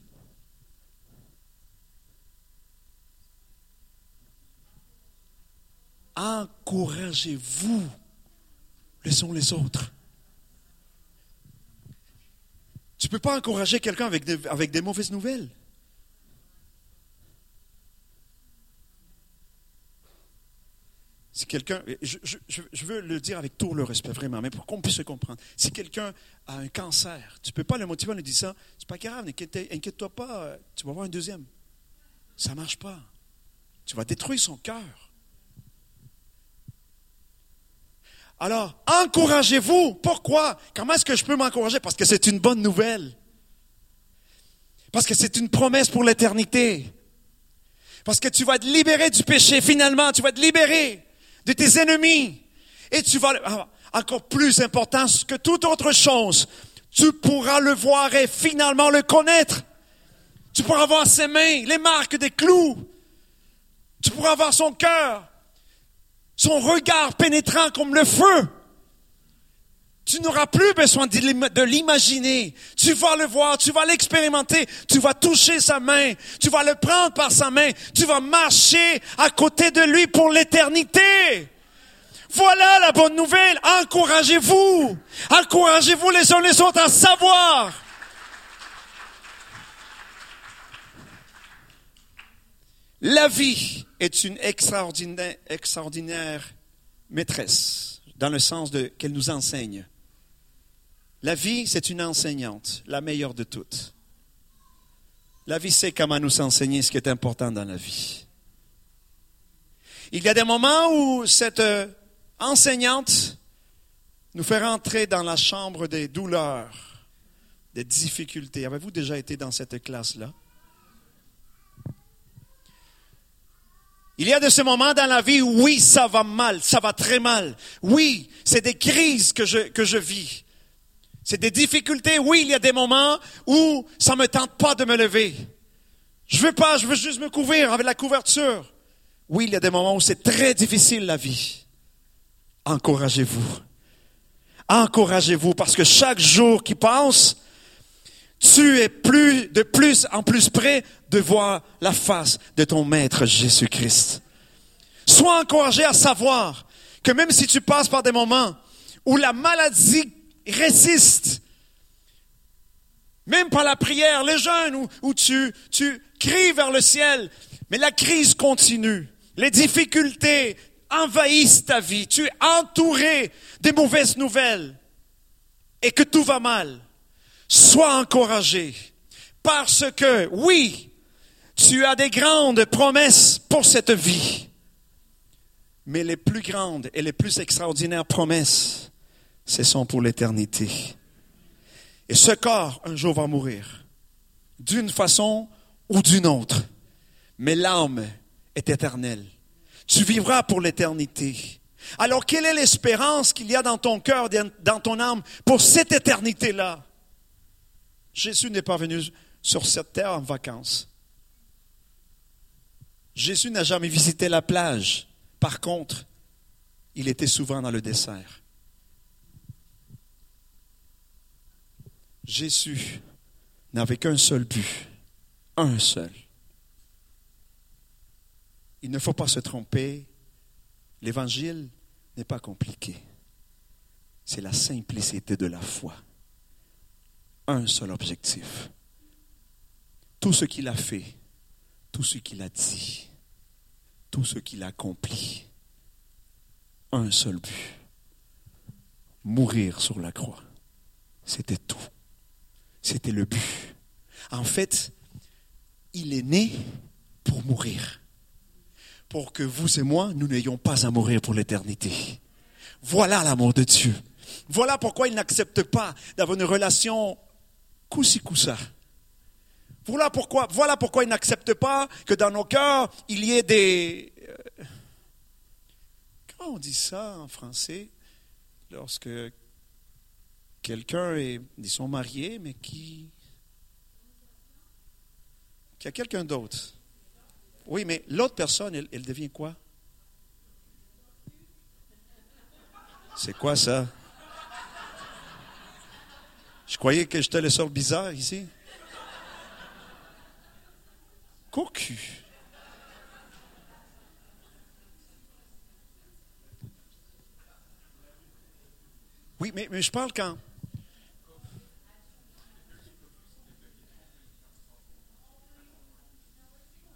Encouragez-vous les uns les autres. Tu ne peux pas encourager quelqu'un avec des, avec des mauvaises nouvelles. Si quelqu'un, je, je, veux le dire avec tout le respect vraiment, mais pour qu'on puisse se comprendre. Si quelqu'un a un cancer, tu ne peux pas le motiver en lui disant, c'est pas grave, inquiète-toi pas, tu vas avoir un deuxième. Ça ne marche pas. Tu vas détruire son cœur. Alors, encouragez-vous. Pourquoi? Comment est-ce que je peux m'encourager? Parce que c'est une bonne nouvelle. Parce que c'est une promesse pour l'éternité. Parce que tu vas te libérer du péché. Finalement, tu vas te libérer de tes ennemis. Et tu vas, ah, encore plus important que toute autre chose, tu pourras le voir et finalement le connaître. Tu pourras voir ses mains, les marques des clous. Tu pourras voir son cœur son regard pénétrant comme le feu. Tu n'auras plus besoin de l'imaginer. Tu vas le voir, tu vas l'expérimenter, tu vas toucher sa main, tu vas le prendre par sa main, tu vas marcher à côté de lui pour l'éternité. Voilà la bonne nouvelle. Encouragez-vous. Encouragez-vous les uns les autres à savoir. La vie est une extraordinaire, maîtresse, dans le sens qu'elle nous enseigne. La vie, c'est une enseignante, la meilleure de toutes. La vie sait comment nous enseigner ce qui est important dans la vie. Il y a des moments où cette euh, enseignante nous fait rentrer dans la chambre des douleurs, des difficultés. Avez-vous déjà été dans cette classe-là? Il y a de ces moments dans la vie où oui, ça va mal, ça va très mal. Oui, c'est des crises que je, que je vis. C'est des difficultés. Oui, il y a des moments où ça me tente pas de me lever. Je veux pas, je veux juste me couvrir avec la couverture. Oui, il y a des moments où c'est très difficile la vie. Encouragez-vous. Encouragez-vous parce que chaque jour qui passe, tu es plus, de plus en plus près de voir la face de ton Maître Jésus-Christ. Sois encouragé à savoir que même si tu passes par des moments où la maladie résiste, même par la prière, les jeûnes, où, tu, tu cries vers le ciel, mais la crise continue, les difficultés envahissent ta vie, tu es entouré des mauvaises nouvelles et que tout va mal. Sois encouragé parce que, oui, tu as des grandes promesses pour cette vie. Mais les plus grandes et les plus extraordinaires promesses, ce sont pour l'éternité. Et ce corps, un jour, va mourir. D'une façon ou d'une autre. Mais l'âme est éternelle. Tu vivras pour l'éternité. Alors, quelle est l'espérance qu'il y a dans ton cœur, dans ton âme, pour cette éternité-là? Jésus n'est pas venu sur cette terre en vacances. Jésus n'a jamais visité la plage. Par contre, il était souvent dans le dessert. Jésus n'avait qu'un seul but, un seul. Il ne faut pas se tromper. L'évangile n'est pas compliqué. C'est la simplicité de la foi. Un seul objectif. Tout ce qu'il a fait, tout ce qu'il a dit, tout ce qu'il a accompli. Un seul but. Mourir sur la croix. C'était tout. C'était le but. En fait, il est né pour mourir. Pour que vous et moi, nous n'ayons pas à mourir pour l'éternité. Voilà l'amour de Dieu. Voilà pourquoi il n'accepte pas d'avoir une relation coussi coussa. Voilà pourquoi, voilà pourquoi il n'accepte pas que dans nos cœurs, il y ait des... Euh, comment on dit ça en français? Lorsque quelqu'un est, disons, marié, mais qui, qui a quelqu'un d'autre. Oui, mais l'autre personne, elle devient quoi? C'est quoi ça? Je croyais que j'étais le sort bizarre ici. Cocu. Oui, mais, mais je parle quand?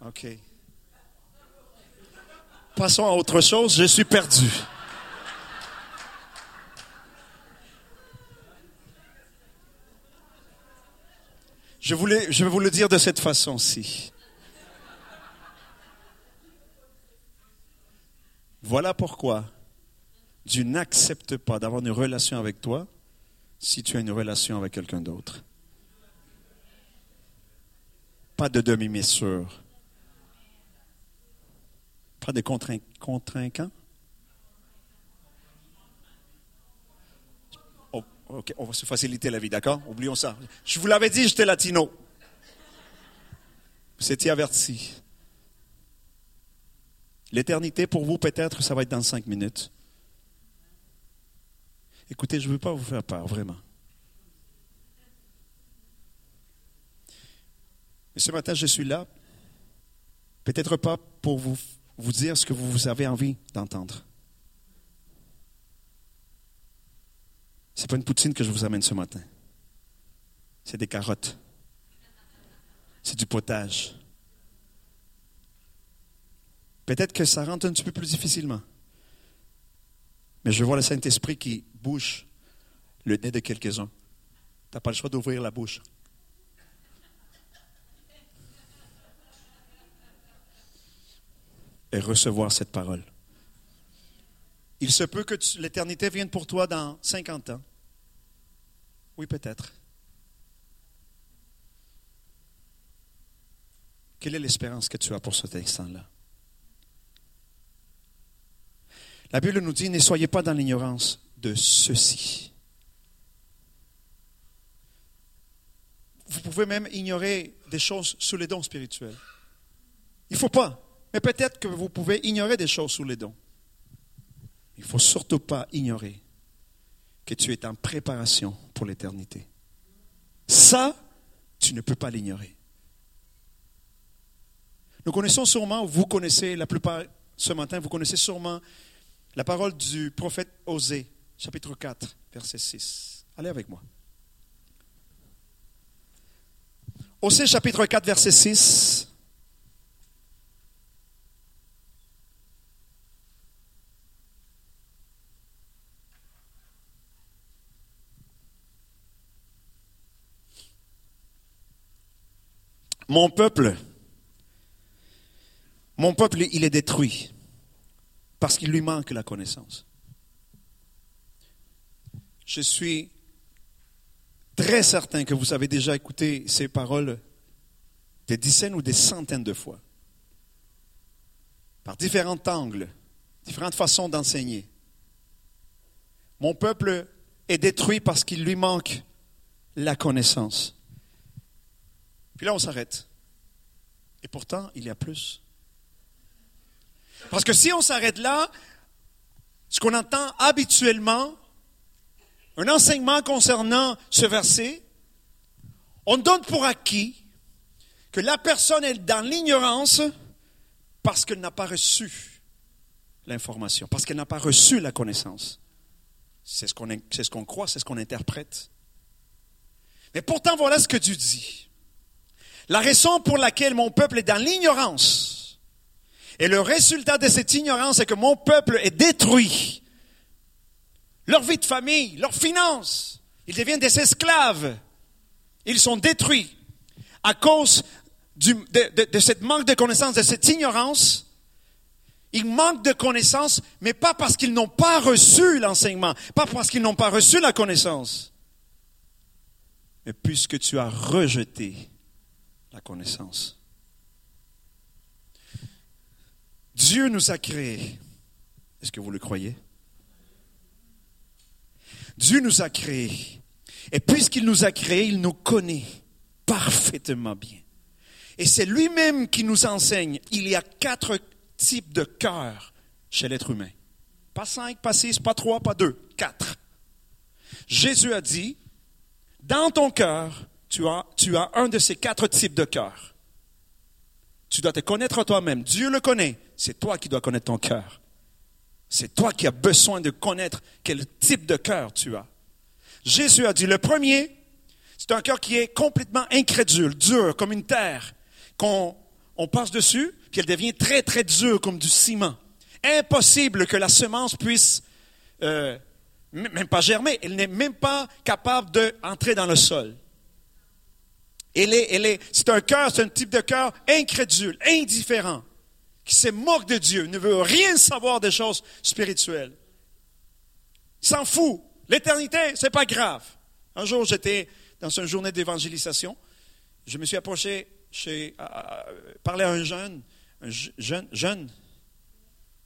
OK. Passons à autre chose, je suis perdu. Je, voulais, je vais vous le dire de cette façon-ci. Voilà pourquoi Dieu n'accepte pas d'avoir une relation avec toi si tu as une relation avec quelqu'un d'autre. Pas de demi-mesure. Pas de contrainquants. Oh, ok, on va se faciliter la vie, d'accord? Oublions ça. Je vous l'avais dit, j'étais latino. Vous étiez averti. L'éternité, pour vous, peut-être, ça va être dans cinq minutes. Écoutez, je ne veux pas vous faire peur, vraiment. Mais ce matin, je suis là, peut-être pas pour vous, vous dire ce que vous avez envie d'entendre. Ce n'est pas une poutine que je vous amène ce matin. C'est des carottes. C'est du potage. Peut-être que ça rentre un petit peu plus difficilement. Mais je vois le Saint-Esprit qui bouge le nez de quelques-uns. Tu n'as pas le choix d'ouvrir la bouche. Et recevoir cette parole. Il se peut que l'éternité vienne pour toi dans 50 ans. Oui, peut-être. Quelle est l'espérance que tu as pour cet instant-là? La Bible nous dit, ne soyez pas dans l'ignorance de ceci. vous pouvez même ignorer des choses sous les dons spirituels. Il ne faut pas. Mais peut-être que vous pouvez ignorer des choses sous les dons. Il ne faut surtout pas ignorer que tu es en préparation pour l'éternité. Ça, tu ne peux pas l'ignorer. Nous connaissons sûrement, vous connaissez la plupart ce matin, vous connaissez sûrement la parole du prophète Osée, chapitre 4, verset 6. Allez avec moi. Osée, chapitre 4, verset 6. Mon peuple, mon peuple, il est détruit parce qu'il lui manque la connaissance. Je suis très certain que vous avez déjà écouté ces paroles des dizaines ou des centaines de fois, par différents angles, différentes façons d'enseigner. Mon peuple est détruit parce qu'il lui manque la connaissance. Puis là, on s'arrête. Et pourtant, il y a plus. Parce que si on s'arrête là, ce qu'on entend habituellement, un enseignement concernant ce verset, on donne pour acquis que la personne est dans l'ignorance parce qu'elle n'a pas reçu l'information, parce qu'elle n'a pas reçu la connaissance. C'est ce qu'on croit, c'est ce qu'on interprète. Mais pourtant, voilà ce que Dieu dit. La raison pour laquelle mon peuple est dans l'ignorance, et le résultat de cette ignorance est que mon peuple est détruit. Leur vie de famille, leurs finances, ils deviennent des esclaves. Ils sont détruits à cause de, cette manque de connaissance, de cette ignorance. Ils manquent de connaissance, mais pas parce qu'ils n'ont pas reçu l'enseignement, pas parce qu'ils n'ont pas reçu la connaissance, mais puisque tu as rejeté la connaissance. Dieu nous a créés. Est-ce que vous le croyez? Dieu nous a créés. Et puisqu'il nous a créés, il nous connaît parfaitement bien. Et c'est lui-même qui nous enseigne. Il y a quatre types de cœurs chez l'être humain. Pas cinq, pas six, pas trois, pas deux, quatre. Jésus a dit, dans ton cœur, tu as, un de ces quatre types de cœur. Tu dois te connaître toi-même. Dieu le connaît. C'est toi qui dois connaître ton cœur. C'est toi qui as besoin de connaître quel type de cœur tu as. Jésus a dit, le premier, c'est un cœur qui est complètement incrédule, dur comme une terre, qu'on on passe dessus, puis elle devient très, très dure comme du ciment. Impossible que la semence puisse euh, même pas germer. Elle n'est même pas capable d'entrer dans le sol. Elle est, elle est, c'est un cœur, c'est un type de cœur incrédule, indifférent, qui se moque de Dieu, ne veut rien savoir des choses spirituelles. Il s'en fout. L'éternité, c'est pas grave. Un jour, j'étais dans une journée d'évangélisation. Je me suis approché à, parler à un jeune, un jeune, jeune,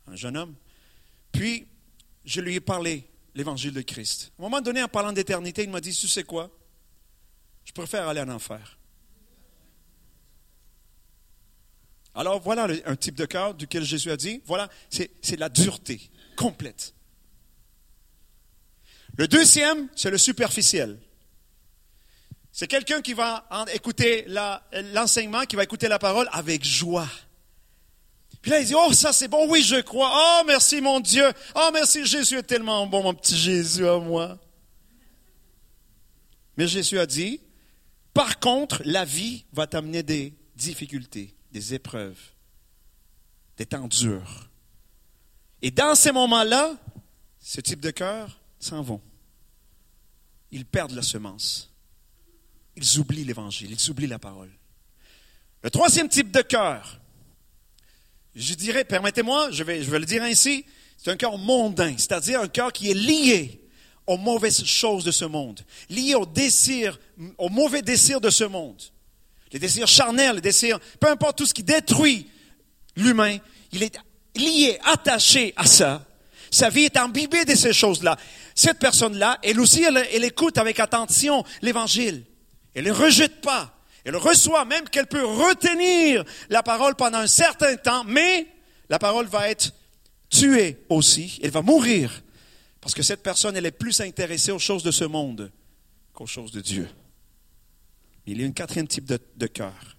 un jeune homme. Puis, je lui ai parlé l'évangile de Christ. À un moment donné, en parlant d'éternité, il m'a dit, tu sais quoi? Je préfère aller en enfer. Alors voilà un type de cœur duquel Jésus a dit, voilà, c'est la dureté complète. Le deuxième, c'est le superficiel. C'est quelqu'un qui va écouter l'enseignement, qui va écouter la parole avec joie. Puis là, il dit, oh, ça c'est bon, oui, je crois. Oh, merci mon Dieu. Oh, merci, Jésus est tellement bon, mon petit Jésus à moi. Mais Jésus a dit, par contre, la vie va t'amener des difficultés des épreuves, des temps durs. Et dans ces moments-là, ce type de cœur s'en vont. Ils perdent la semence. Ils oublient l'évangile, ils oublient la parole. Le troisième type de cœur, je dirais, permettez-moi, je vais, le dire ainsi, c'est un cœur mondain, c'est-à-dire un cœur qui est lié aux mauvaises choses de ce monde, lié au désir, aux mauvais désirs de ce monde les désirs charnels, les désirs, peu importe tout ce qui détruit l'humain, il est lié, attaché à ça. Sa vie est imbibée de ces choses-là. Cette personne-là, elle aussi, elle, écoute avec attention l'évangile. Elle ne rejette pas. Elle reçoit, même qu'elle peut retenir la parole pendant un certain temps, mais la parole va être tuée aussi. Elle va mourir. Parce que cette personne, elle est plus intéressée aux choses de ce monde qu'aux choses de Dieu. Il y a un quatrième type de, cœur.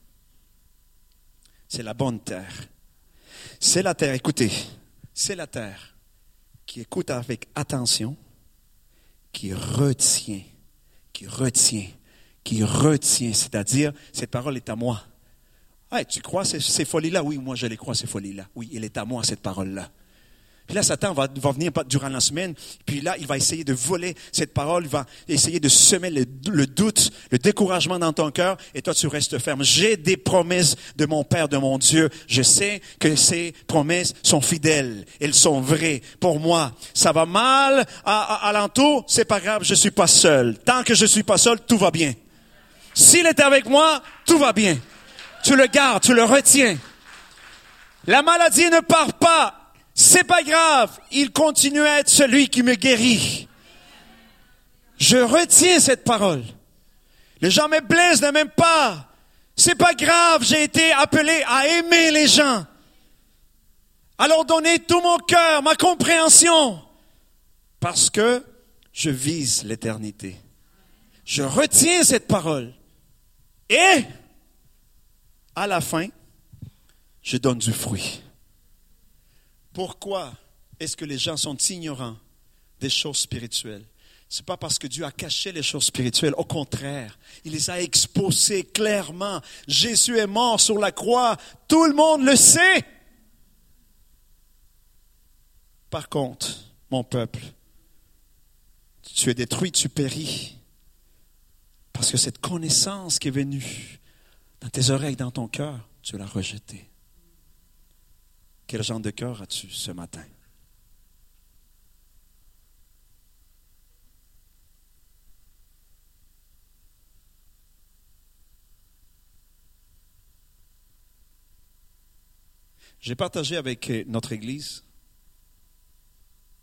C'est la bonne terre. C'est la terre, écoutez, c'est la terre qui écoute avec attention, qui retient, qui retient, qui retient, c'est-à-dire, cette parole est à moi. tu crois ces, ces folies-là? Oui, moi je les crois, ces folies-là. Oui, elle est à moi, cette parole-là. Puis là, Satan va, va, venir durant la semaine, puis là, il va essayer de voler cette parole, il va essayer de semer le, doute, le découragement dans ton cœur, et toi, tu restes ferme. J'ai des promesses de mon Père, de mon Dieu. Je sais que ces promesses sont fidèles, elles sont vraies. Pour moi, ça va mal à, à, l'entour, c'est pas grave, je suis pas seul. Tant que je suis pas seul, tout va bien. S'il est avec moi, tout va bien. Tu le gardes, tu le retiens. La maladie ne part pas c'est pas grave, il continue à être celui qui me guérit. Je retiens cette parole. Les gens me blessent ne m'aiment pas. C'est pas grave, j'ai été appelé à aimer les gens. À leur donner tout mon cœur, ma compréhension. Parce que je vise l'éternité. Je retiens cette parole. Et, à la fin, je donne du fruit. Pourquoi est-ce que les gens sont ignorants des choses spirituelles? Ce n'est pas parce que Dieu a caché les choses spirituelles, au contraire, il les a exposées clairement. Jésus est mort sur la croix, tout le monde le sait. Par contre, mon peuple, tu es détruit, tu péris, parce que cette connaissance qui est venue dans tes oreilles, dans ton cœur, tu l'as rejetée. Quel genre de cœur as-tu ce matin? J'ai partagé avec notre Église,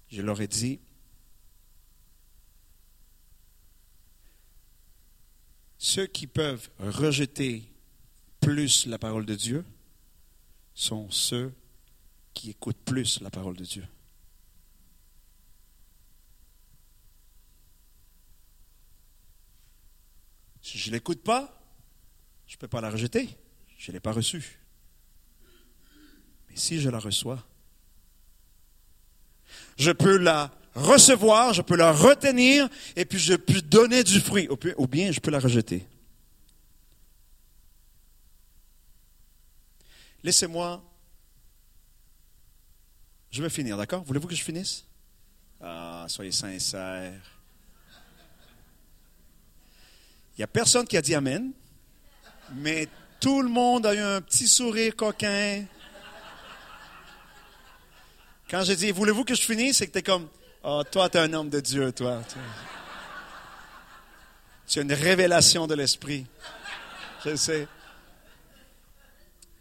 je leur ai dit, ceux qui peuvent rejeter plus la parole de Dieu sont ceux qui écoute plus la parole de Dieu. Si je ne l'écoute pas, je ne peux pas la rejeter. Je ne l'ai pas reçue. Mais si je la reçois, je peux la recevoir, je peux la retenir, et puis je peux donner du fruit, ou bien je peux la rejeter. Laissez-moi je vais finir, d'accord? Voulez-vous que je finisse? Ah, soyez sincères. Il n'y a personne qui a dit Amen, mais tout le monde a eu un petit sourire coquin. Quand j'ai dit, voulez-vous que je finisse, c'est que comme, oh, toi, tu es un homme de Dieu, toi. Tu as une révélation de l'Esprit. Je sais.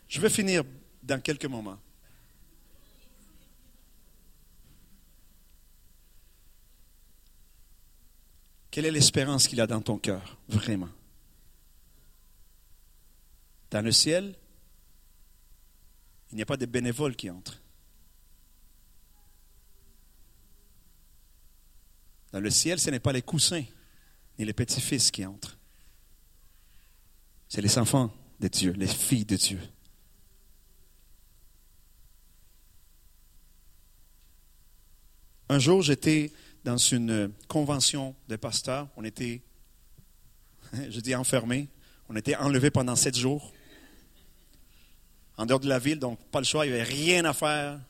Je vais finir dans quelques moments. Quelle est l'espérance qu'il a dans ton cœur, vraiment? Dans le ciel, il n'y a pas de bénévoles qui entrent. Dans le ciel, ce n'est pas les coussins ni les petits-fils qui entrent. C'est les enfants de Dieu, les filles de Dieu. Un jour, j'étais dans une convention de pasteurs. On était, je dis enfermés, on était enlevés pendant sept jours, en dehors de la ville, donc pas le choix, il n'y avait rien à faire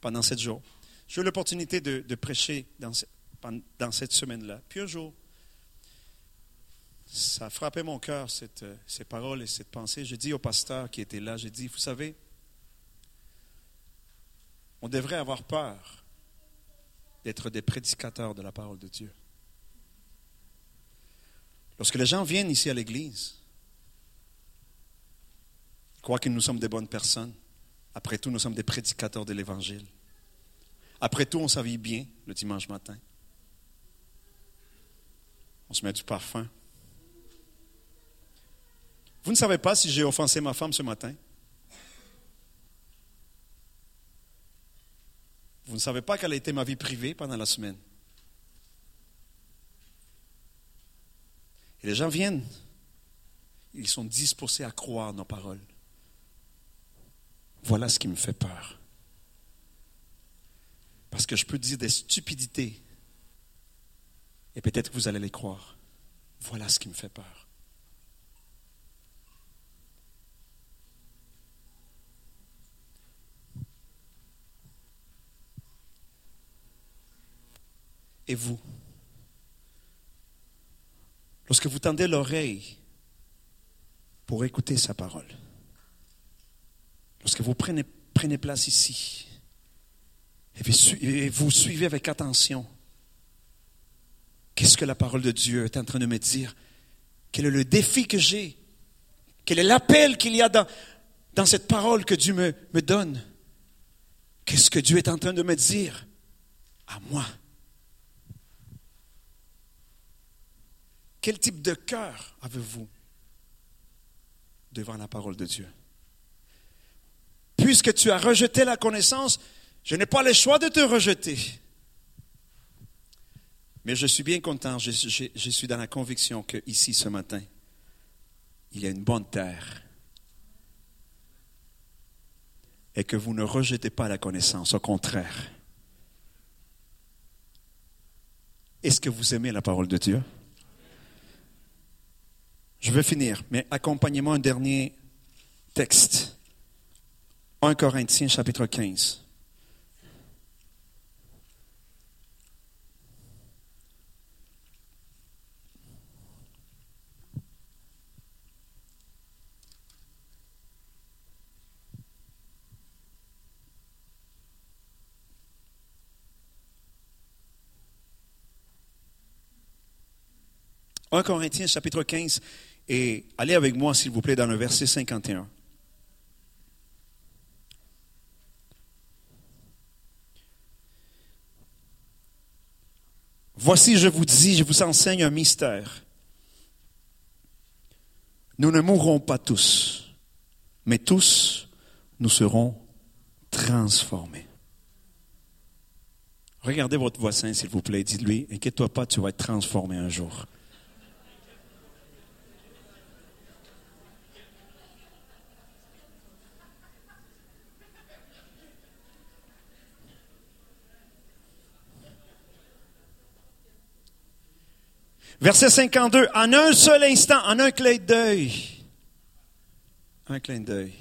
pendant sept jours. J'ai eu l'opportunité de, prêcher dans, cette semaine-là. Puis un jour, ça a frappé mon cœur, cette, ces paroles et cette pensée. J'ai dit au pasteur qui était là, j'ai dit, vous savez, on devrait avoir peur d'être des prédicateurs de la parole de Dieu. Lorsque les gens viennent ici à l'église, croient que nous sommes des bonnes personnes. Après tout, nous sommes des prédicateurs de l'Évangile. Après tout, on s'habille bien le dimanche matin. On se met du parfum. Vous ne savez pas si j'ai offensé ma femme ce matin? Vous ne savez pas quelle a été ma vie privée pendant la semaine. Et les gens viennent. Ils sont disposés à croire nos paroles. Voilà ce qui me fait peur. Parce que je peux dire des stupidités. Et peut-être que vous allez les croire. Voilà ce qui me fait peur. Et vous. Lorsque vous tendez l'oreille pour écouter sa parole, lorsque vous prenez, place ici et vous suivez avec attention, qu'est-ce que la parole de Dieu est en train de me dire? Quel est le défi que j'ai? Quel est l'appel qu'il y a dans, cette parole que Dieu me donne? Qu'est-ce que Dieu est en train de me dire à moi? Quel type de cœur avez-vous devant la parole de Dieu? Puisque tu as rejeté la connaissance, je n'ai pas le choix de te rejeter. Mais je suis bien content, je, suis dans la conviction qu'ici, ce matin, il y a une bonne terre. Et que vous ne rejetez pas la connaissance, au contraire. Est-ce que vous aimez la parole de Dieu? Je vais finir, mais accompagnez-moi un dernier texte. 1 Corinthiens chapitre 15. « 1 Corinthiens chapitre 15, et allez avec moi, s'il vous plaît, dans le verset 51. Voici, je vous dis, je vous enseigne un mystère. Nous ne mourrons pas tous, mais tous, nous serons transformés. Regardez votre voisin, s'il vous plaît, dites-lui, inquiète-toi pas, tu vas être transformé un jour. Verset 52, en un seul instant, en un clin d'œil. Un clin d'œil.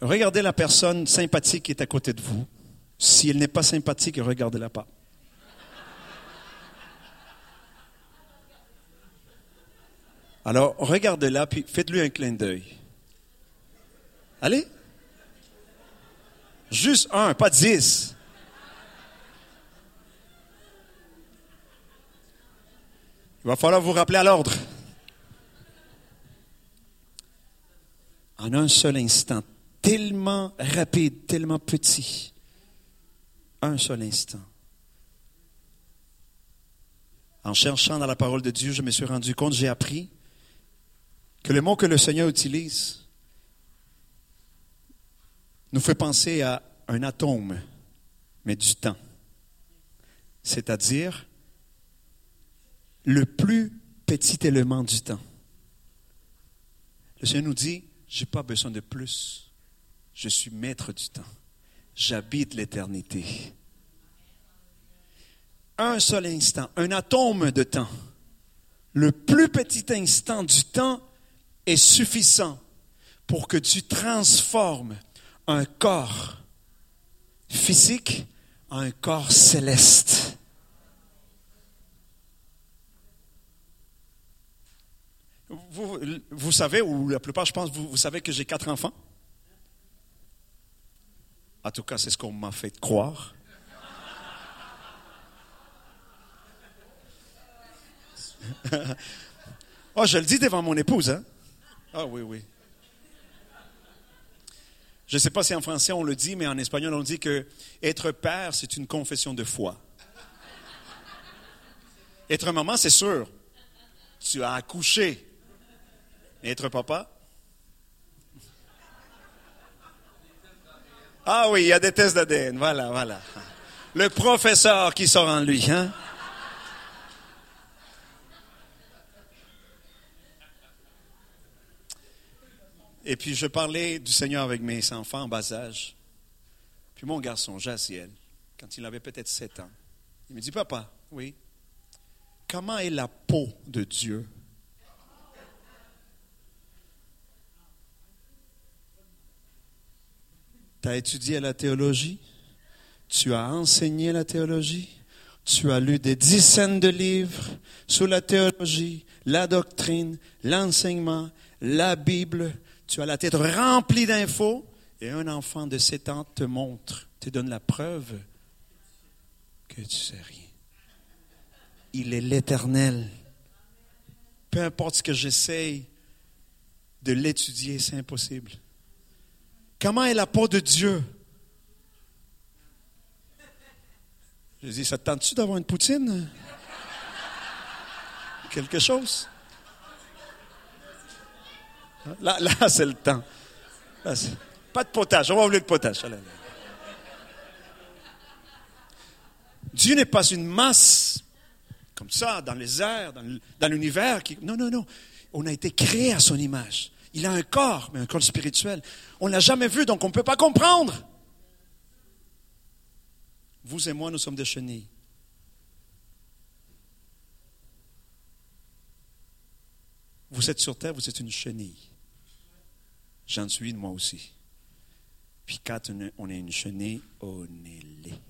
Regardez la personne sympathique qui est à côté de vous. Si elle n'est pas sympathique, regardez-la pas. Alors, regardez-la, puis faites-lui un clin d'œil. Allez? Juste un, pas dix. Il va falloir vous rappeler à l'ordre. En un seul instant, tellement rapide, tellement petit, un seul instant. En cherchant dans la parole de Dieu, je me suis rendu compte, j'ai appris que le mot que le Seigneur utilise nous fait penser à un atome, mais du temps. C'est-à-dire le plus petit élément du temps. Le Seigneur nous dit, je n'ai pas besoin de plus. Je suis maître du temps. J'habite l'éternité. Un seul instant, un atome de temps, le plus petit instant du temps est suffisant pour que tu transformes un corps physique en un corps céleste. Vous, savez, ou la plupart, je pense, vous, savez que j'ai quatre enfants? En tout cas, c'est ce qu'on m'a fait croire. oh, je le dis devant mon épouse, hein? Ah oui, oui. Je ne sais pas si en français on le dit, mais en espagnol on dit que être père, c'est une confession de foi. Être maman, c'est sûr. tu as accouché. Être papa? Ah oui, il y a des tests d'ADN. Voilà, voilà. Le professeur qui sort en lui, hein? Et puis je parlais du Seigneur avec mes enfants en bas âge. Puis mon garçon, Jaciel, quand il avait peut-être sept ans, il me dit, papa, oui, comment est la peau de Dieu? Tu as étudié la théologie? Tu as enseigné la théologie? Tu as lu des dizaines de livres sur la théologie, la doctrine, l'enseignement, la Bible, tu as la tête remplie d'infos et un enfant de 7 ans te montre, te donne la preuve que tu sais rien. Il est l'éternel. Peu importe ce que j'essaye de l'étudier, c'est impossible. Comment est la peau de Dieu? Je dis, ça te tente-tu d'avoir une poutine? Quelque chose? Là, là c'est le temps. pas de potage. On va oublier le potage. Dieu n'est pas une masse comme ça, dans les airs, dans l'univers. Qui... Non, non, non. On a été créé à son image. Il a un corps, mais un corps spirituel. On ne l'a jamais vu, donc on ne peut pas comprendre. Vous et moi, nous sommes des chenilles. Vous êtes sur terre, vous êtes une chenille. J'en suis moi aussi. Puis quand on est une chenille, on est.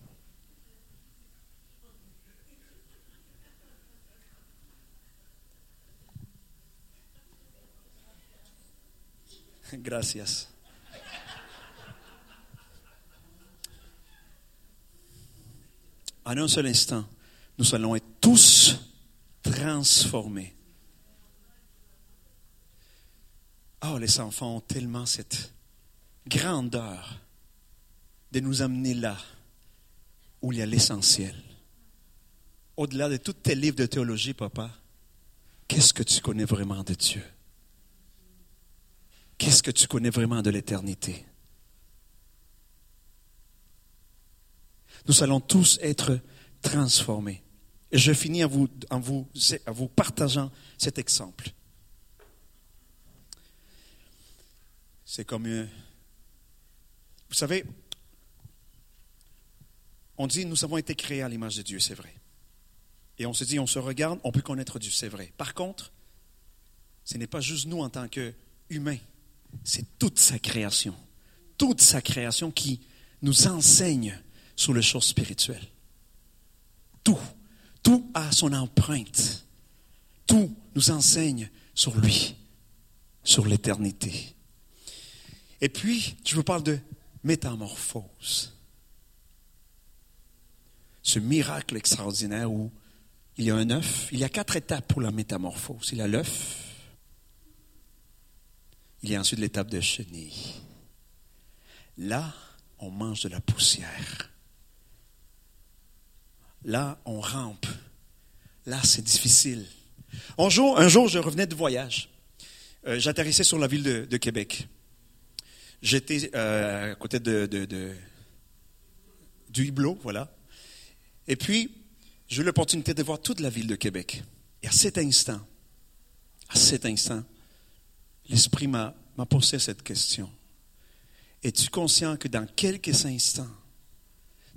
Gracias. En un seul instant, nous allons être tous transformés Oh, les enfants ont tellement cette grandeur de nous amener là où il y a l'essentiel. Au-delà de tous tes livres de théologie, papa, qu'est-ce que tu connais vraiment de Dieu? Qu'est-ce que tu connais vraiment de l'éternité? Nous allons tous être transformés. Et je finis en vous, partageant cet exemple. C'est comme... Vous savez, on dit, nous avons été créés à l'image de Dieu, c'est vrai. Et on se dit, on se regarde, on peut connaître Dieu, c'est vrai. Par contre, ce n'est pas juste nous en tant qu'humains, c'est toute sa création. Toute sa création qui nous enseigne sur les choses spirituelles. Tout. Tout a son empreinte. Tout nous enseigne sur lui, sur l'éternité. Et puis, je vous parle de métamorphose. Ce miracle extraordinaire où il y a un œuf, il y a quatre étapes pour la métamorphose. Il y a l'œuf, il y a ensuite l'étape de chenille. Là, on mange de la poussière. Là, on rampe. Là, c'est difficile. Un jour, un jour, je revenais de voyage. Euh, j'atterrissais sur la ville de Québec. J'étais euh, à côté de, du Hublot, voilà. Et puis, j'ai eu l'opportunité de voir toute la ville de Québec. Et à cet instant, à cet instant, l'Esprit m'a posé cette question. Es-tu conscient que dans quelques instants,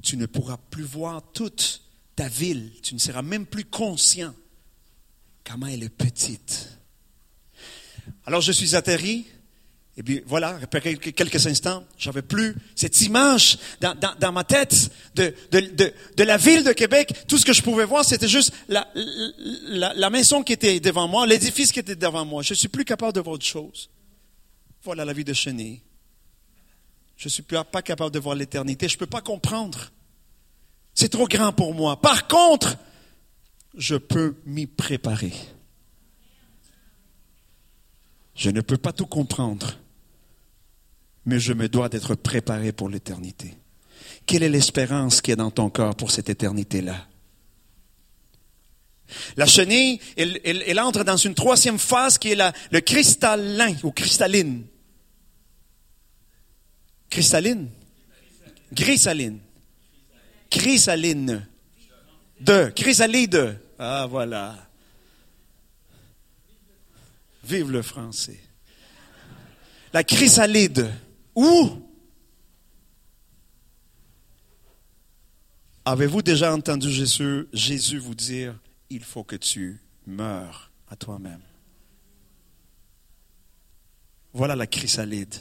tu ne pourras plus voir toute ta ville, tu ne seras même plus conscient comment elle est petite. Alors je suis atterri et puis voilà, après quelques instants, j'avais plus cette image dans, dans, ma tête de, de, de, de, la ville de Québec. Tout ce que je pouvais voir, c'était juste la, la, la, maison qui était devant moi, l'édifice qui était devant moi. Je suis plus capable de voir autre chose. Voilà la vie de Chenille. Je suis plus pas capable de voir l'éternité. Je peux pas comprendre. C'est trop grand pour moi. Par contre, je peux m'y préparer. Je ne peux pas tout comprendre, mais je me dois d'être préparé pour l'éternité. Quelle est l'espérance qui est dans ton corps pour cette éternité-là? La chenille, elle, entre dans une troisième phase qui est le cristallin ou cristalline. Cristalline? Grisaline. Chrysaline. De. Chrysalide. Ah, voilà. Vive le français. La chrysalide. Où? Avez-vous déjà entendu Jésus, vous dire, il faut que tu meurs à toi-même? Voilà la chrysalide.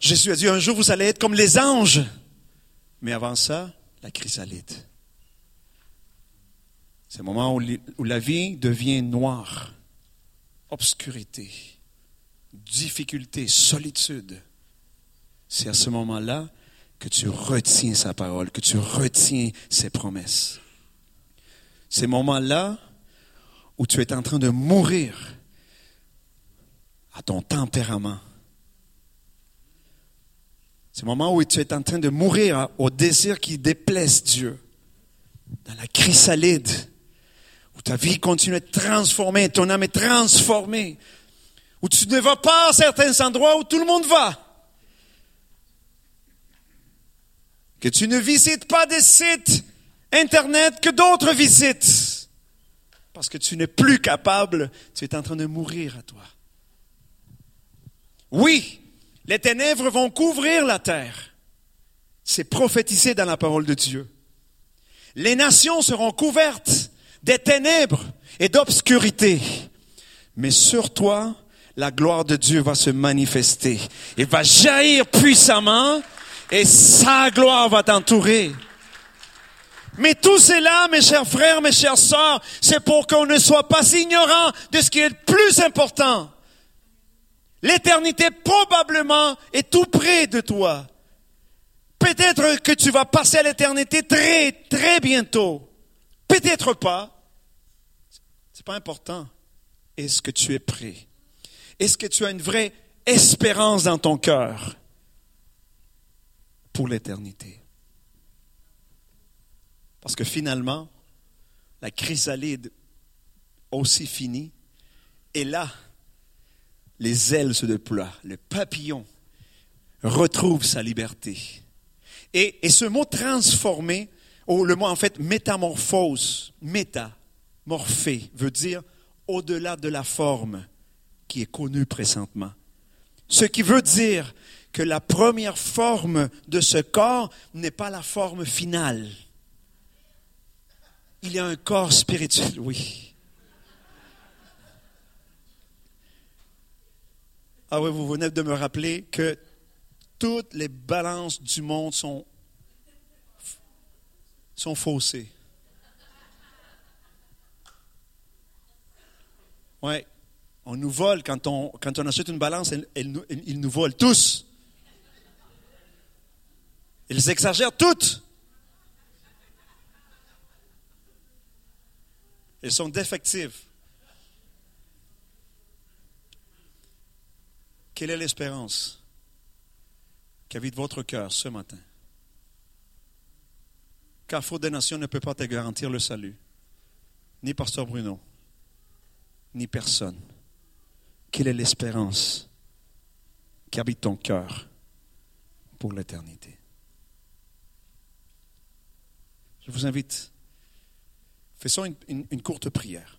Jésus a dit, un jour vous allez être comme les anges. Mais avant ça, la chrysalide. C'est le moment où, la vie devient noire, obscurité, difficulté, solitude. C'est à ce moment-là que tu retiens sa parole, que tu retiens ses promesses. Ces moments-là où tu es en train de mourir à ton tempérament. C'est le moment où tu es en train de mourir au désir qui déplaise Dieu. Dans la chrysalide, où ta vie continue à être transformée, ton âme est transformée, où tu ne vas pas à certains endroits où tout le monde va. Que tu ne visites pas des sites Internet que d'autres visitent. Parce que tu n'es plus capable, tu es en train de mourir à toi. Oui, les ténèbres vont couvrir la terre. C'est prophétisé dans la parole de Dieu. Les nations seront couvertes des ténèbres et d'obscurité. Mais sur toi, la gloire de Dieu va se manifester. Il va jaillir puissamment et sa gloire va t'entourer. Mais tout cela, mes chers frères, mes chères sœurs, c'est pour qu'on ne soit pas ignorant de ce qui est le plus important. L'éternité probablement est tout près de toi. Peut-être que tu vas passer à l'éternité très, très bientôt. Peut-être pas. C'est pas important. Est-ce que tu es prêt? Est-ce que tu as une vraie espérance dans ton cœur pour l'éternité? Parce que finalement, la chrysalide aussi finie, et là, les ailes se déploient, le papillon retrouve sa liberté. Et, et ce mot transformé, ou le mot en fait métamorphose, métamorphé, veut dire au-delà de la forme qui est connue présentement. Ce qui veut dire que la première forme de ce corps n'est pas la forme finale. Il y a un corps spirituel, oui. Ah oui, vous venez de me rappeler que toutes les balances du monde sont, sont faussées. Oui, on nous vole quand on, quand on achète une balance, ils nous volent tous. Ils exagèrent toutes. Elles sont défectives. Quelle est l'espérance qu'habite votre cœur ce matin? Car faute des nations ne peut pas te garantir le salut. Ni Pasteur Bruno, ni personne. Quelle est l'espérance qui habite ton cœur pour l'éternité? Je vous invite, faisons une courte prière.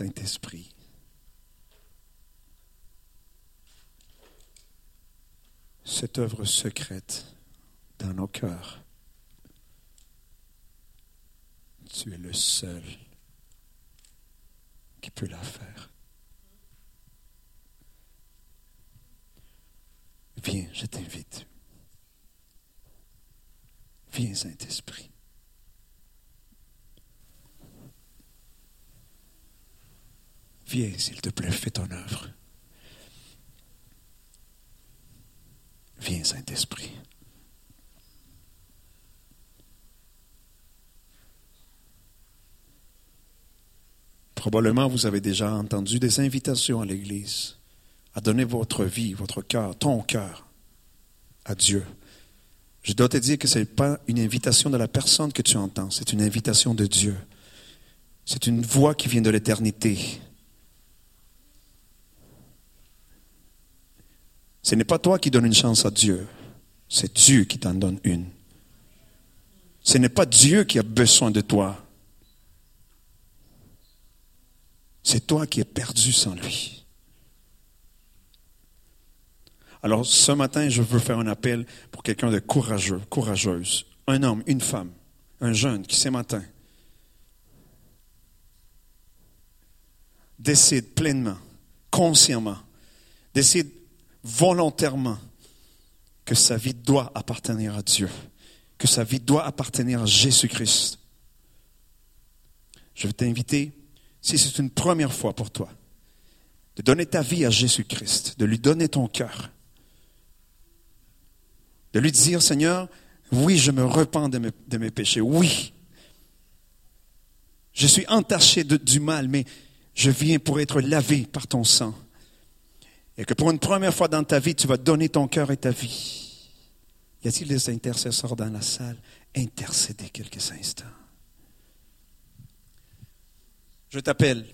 Saint-Esprit, cette œuvre secrète dans nos cœurs, tu es le seul qui peut la faire. Viens, je t'invite. Viens, Saint-Esprit. Viens, s'il te plaît, fais ton œuvre. Viens, Saint-Esprit. Probablement, vous avez déjà entendu des invitations à l'Église à donner votre vie, votre cœur, ton cœur à Dieu. Je dois te dire que ce n'est pas une invitation de la personne que tu entends, c'est une invitation de Dieu. C'est une voix qui vient de l'éternité. Ce n'est pas toi qui donnes une chance à Dieu, c'est Dieu qui t'en donne une. Ce n'est pas Dieu qui a besoin de toi. C'est toi qui es perdu sans lui. Alors ce matin, je veux faire un appel pour quelqu'un de courageux, courageuse, un homme, une femme, un jeune qui ce matin décide pleinement, consciemment, décide volontairement que sa vie doit appartenir à Dieu, que sa vie doit appartenir à Jésus-Christ. Je vais t'inviter, si c'est une première fois pour toi, de donner ta vie à Jésus-Christ, de lui donner ton cœur, de lui dire, Seigneur, oui, je me repens de mes, péchés, oui, je suis entaché du mal, mais je viens pour être lavé par ton sang. Et que pour une première fois dans ta vie, tu vas donner ton cœur et ta vie. Y a-t-il des intercesseurs dans la salle? Intercédez quelques instants. Je t'appelle.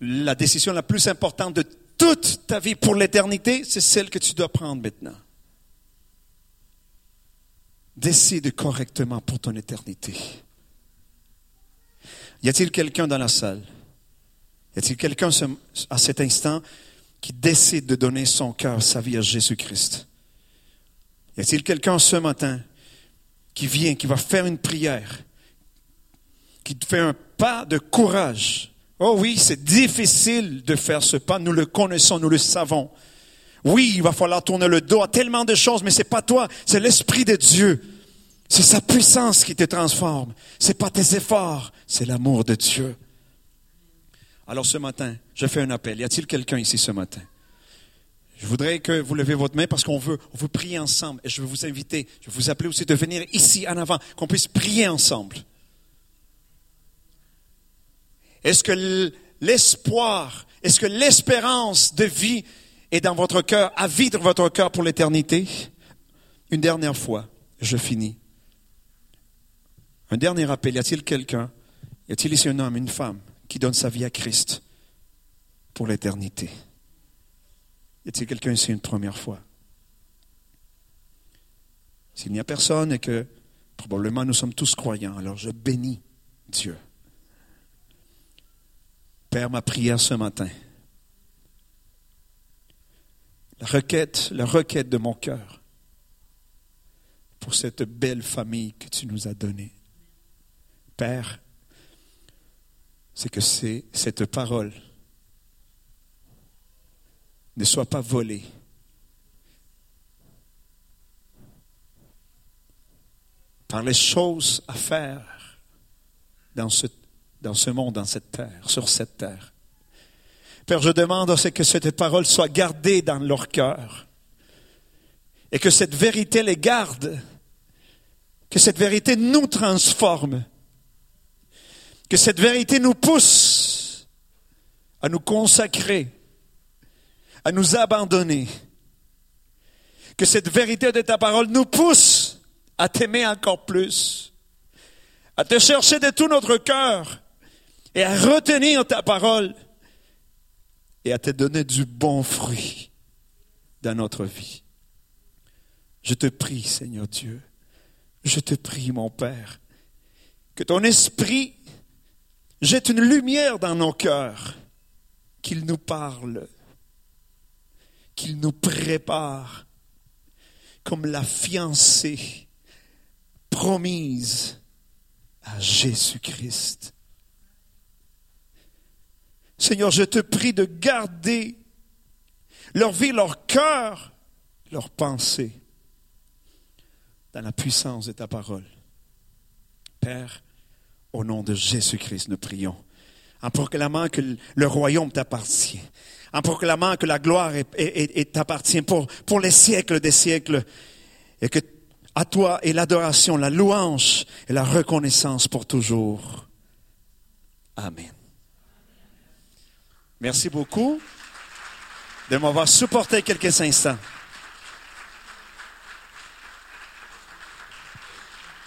La décision la plus importante de toute ta vie pour l'éternité, c'est celle que tu dois prendre maintenant. Décide correctement pour ton éternité. Y a-t-il quelqu'un dans la salle? Y a-t-il quelqu'un à cet instant qui décide de donner son cœur, sa vie à Jésus-Christ? Y a-t-il quelqu'un ce matin qui vient, qui va faire une prière, qui fait un pas de courage? Oh oui, c'est difficile de faire ce pas, nous le connaissons, nous le savons. Oui, il va falloir tourner le dos à tellement de choses, mais c'est pas toi, c'est l'Esprit de Dieu. C'est sa puissance qui te transforme. C'est pas tes efforts, c'est l'amour de Dieu. Alors ce matin, je fais un appel. Y a-t-il quelqu'un ici ce matin? Je voudrais que vous levez votre main parce qu'on veut, on veut prier ensemble. Et je veux vous inviter, je vous appeler aussi de venir ici en avant, qu'on puisse prier ensemble. Est-ce que l'espoir, est-ce que l'espérance de vie est dans votre cœur, à vivre votre cœur pour l'éternité? Une dernière fois, je finis. Un dernier appel. Y a-t-il quelqu'un? Y a-t-il ici un homme, une femme? Qui donne sa vie à Christ pour l'éternité. Y a-t-il quelqu'un ici une première fois? S'il n'y a personne et que probablement nous sommes tous croyants, alors je bénis Dieu. Père, ma prière ce matin, la requête, la requête de mon cœur pour cette belle famille que tu nous as donnée. Père, c'est que cette parole ne soit pas volée. Par les choses à faire dans ce, dans ce monde, dans cette terre, sur cette terre. Père, je demande que cette parole soit gardée dans leur cœur et que cette vérité les garde, que cette vérité nous transforme que cette vérité nous pousse à nous consacrer, à nous abandonner. Que cette vérité de ta parole nous pousse à t'aimer encore plus, à te chercher de tout notre cœur et à retenir ta parole et à te donner du bon fruit dans notre vie. Je te prie, Seigneur Dieu, je te prie, mon Père, que ton esprit jette une lumière dans nos cœurs, qu'il nous parle, qu'il nous prépare comme la fiancée promise à Jésus-Christ. Seigneur, je te prie de garder leur vie, leur cœur, leur pensée dans la puissance de ta parole. Père, au nom de Jésus-Christ, nous prions. en proclamant que le royaume t'appartient, en proclamant que la gloire t'appartient pour, pour les siècles des siècles, et que à toi est l'adoration, la louange et la reconnaissance pour toujours. Amen. Merci beaucoup de m'avoir supporté quelques instants.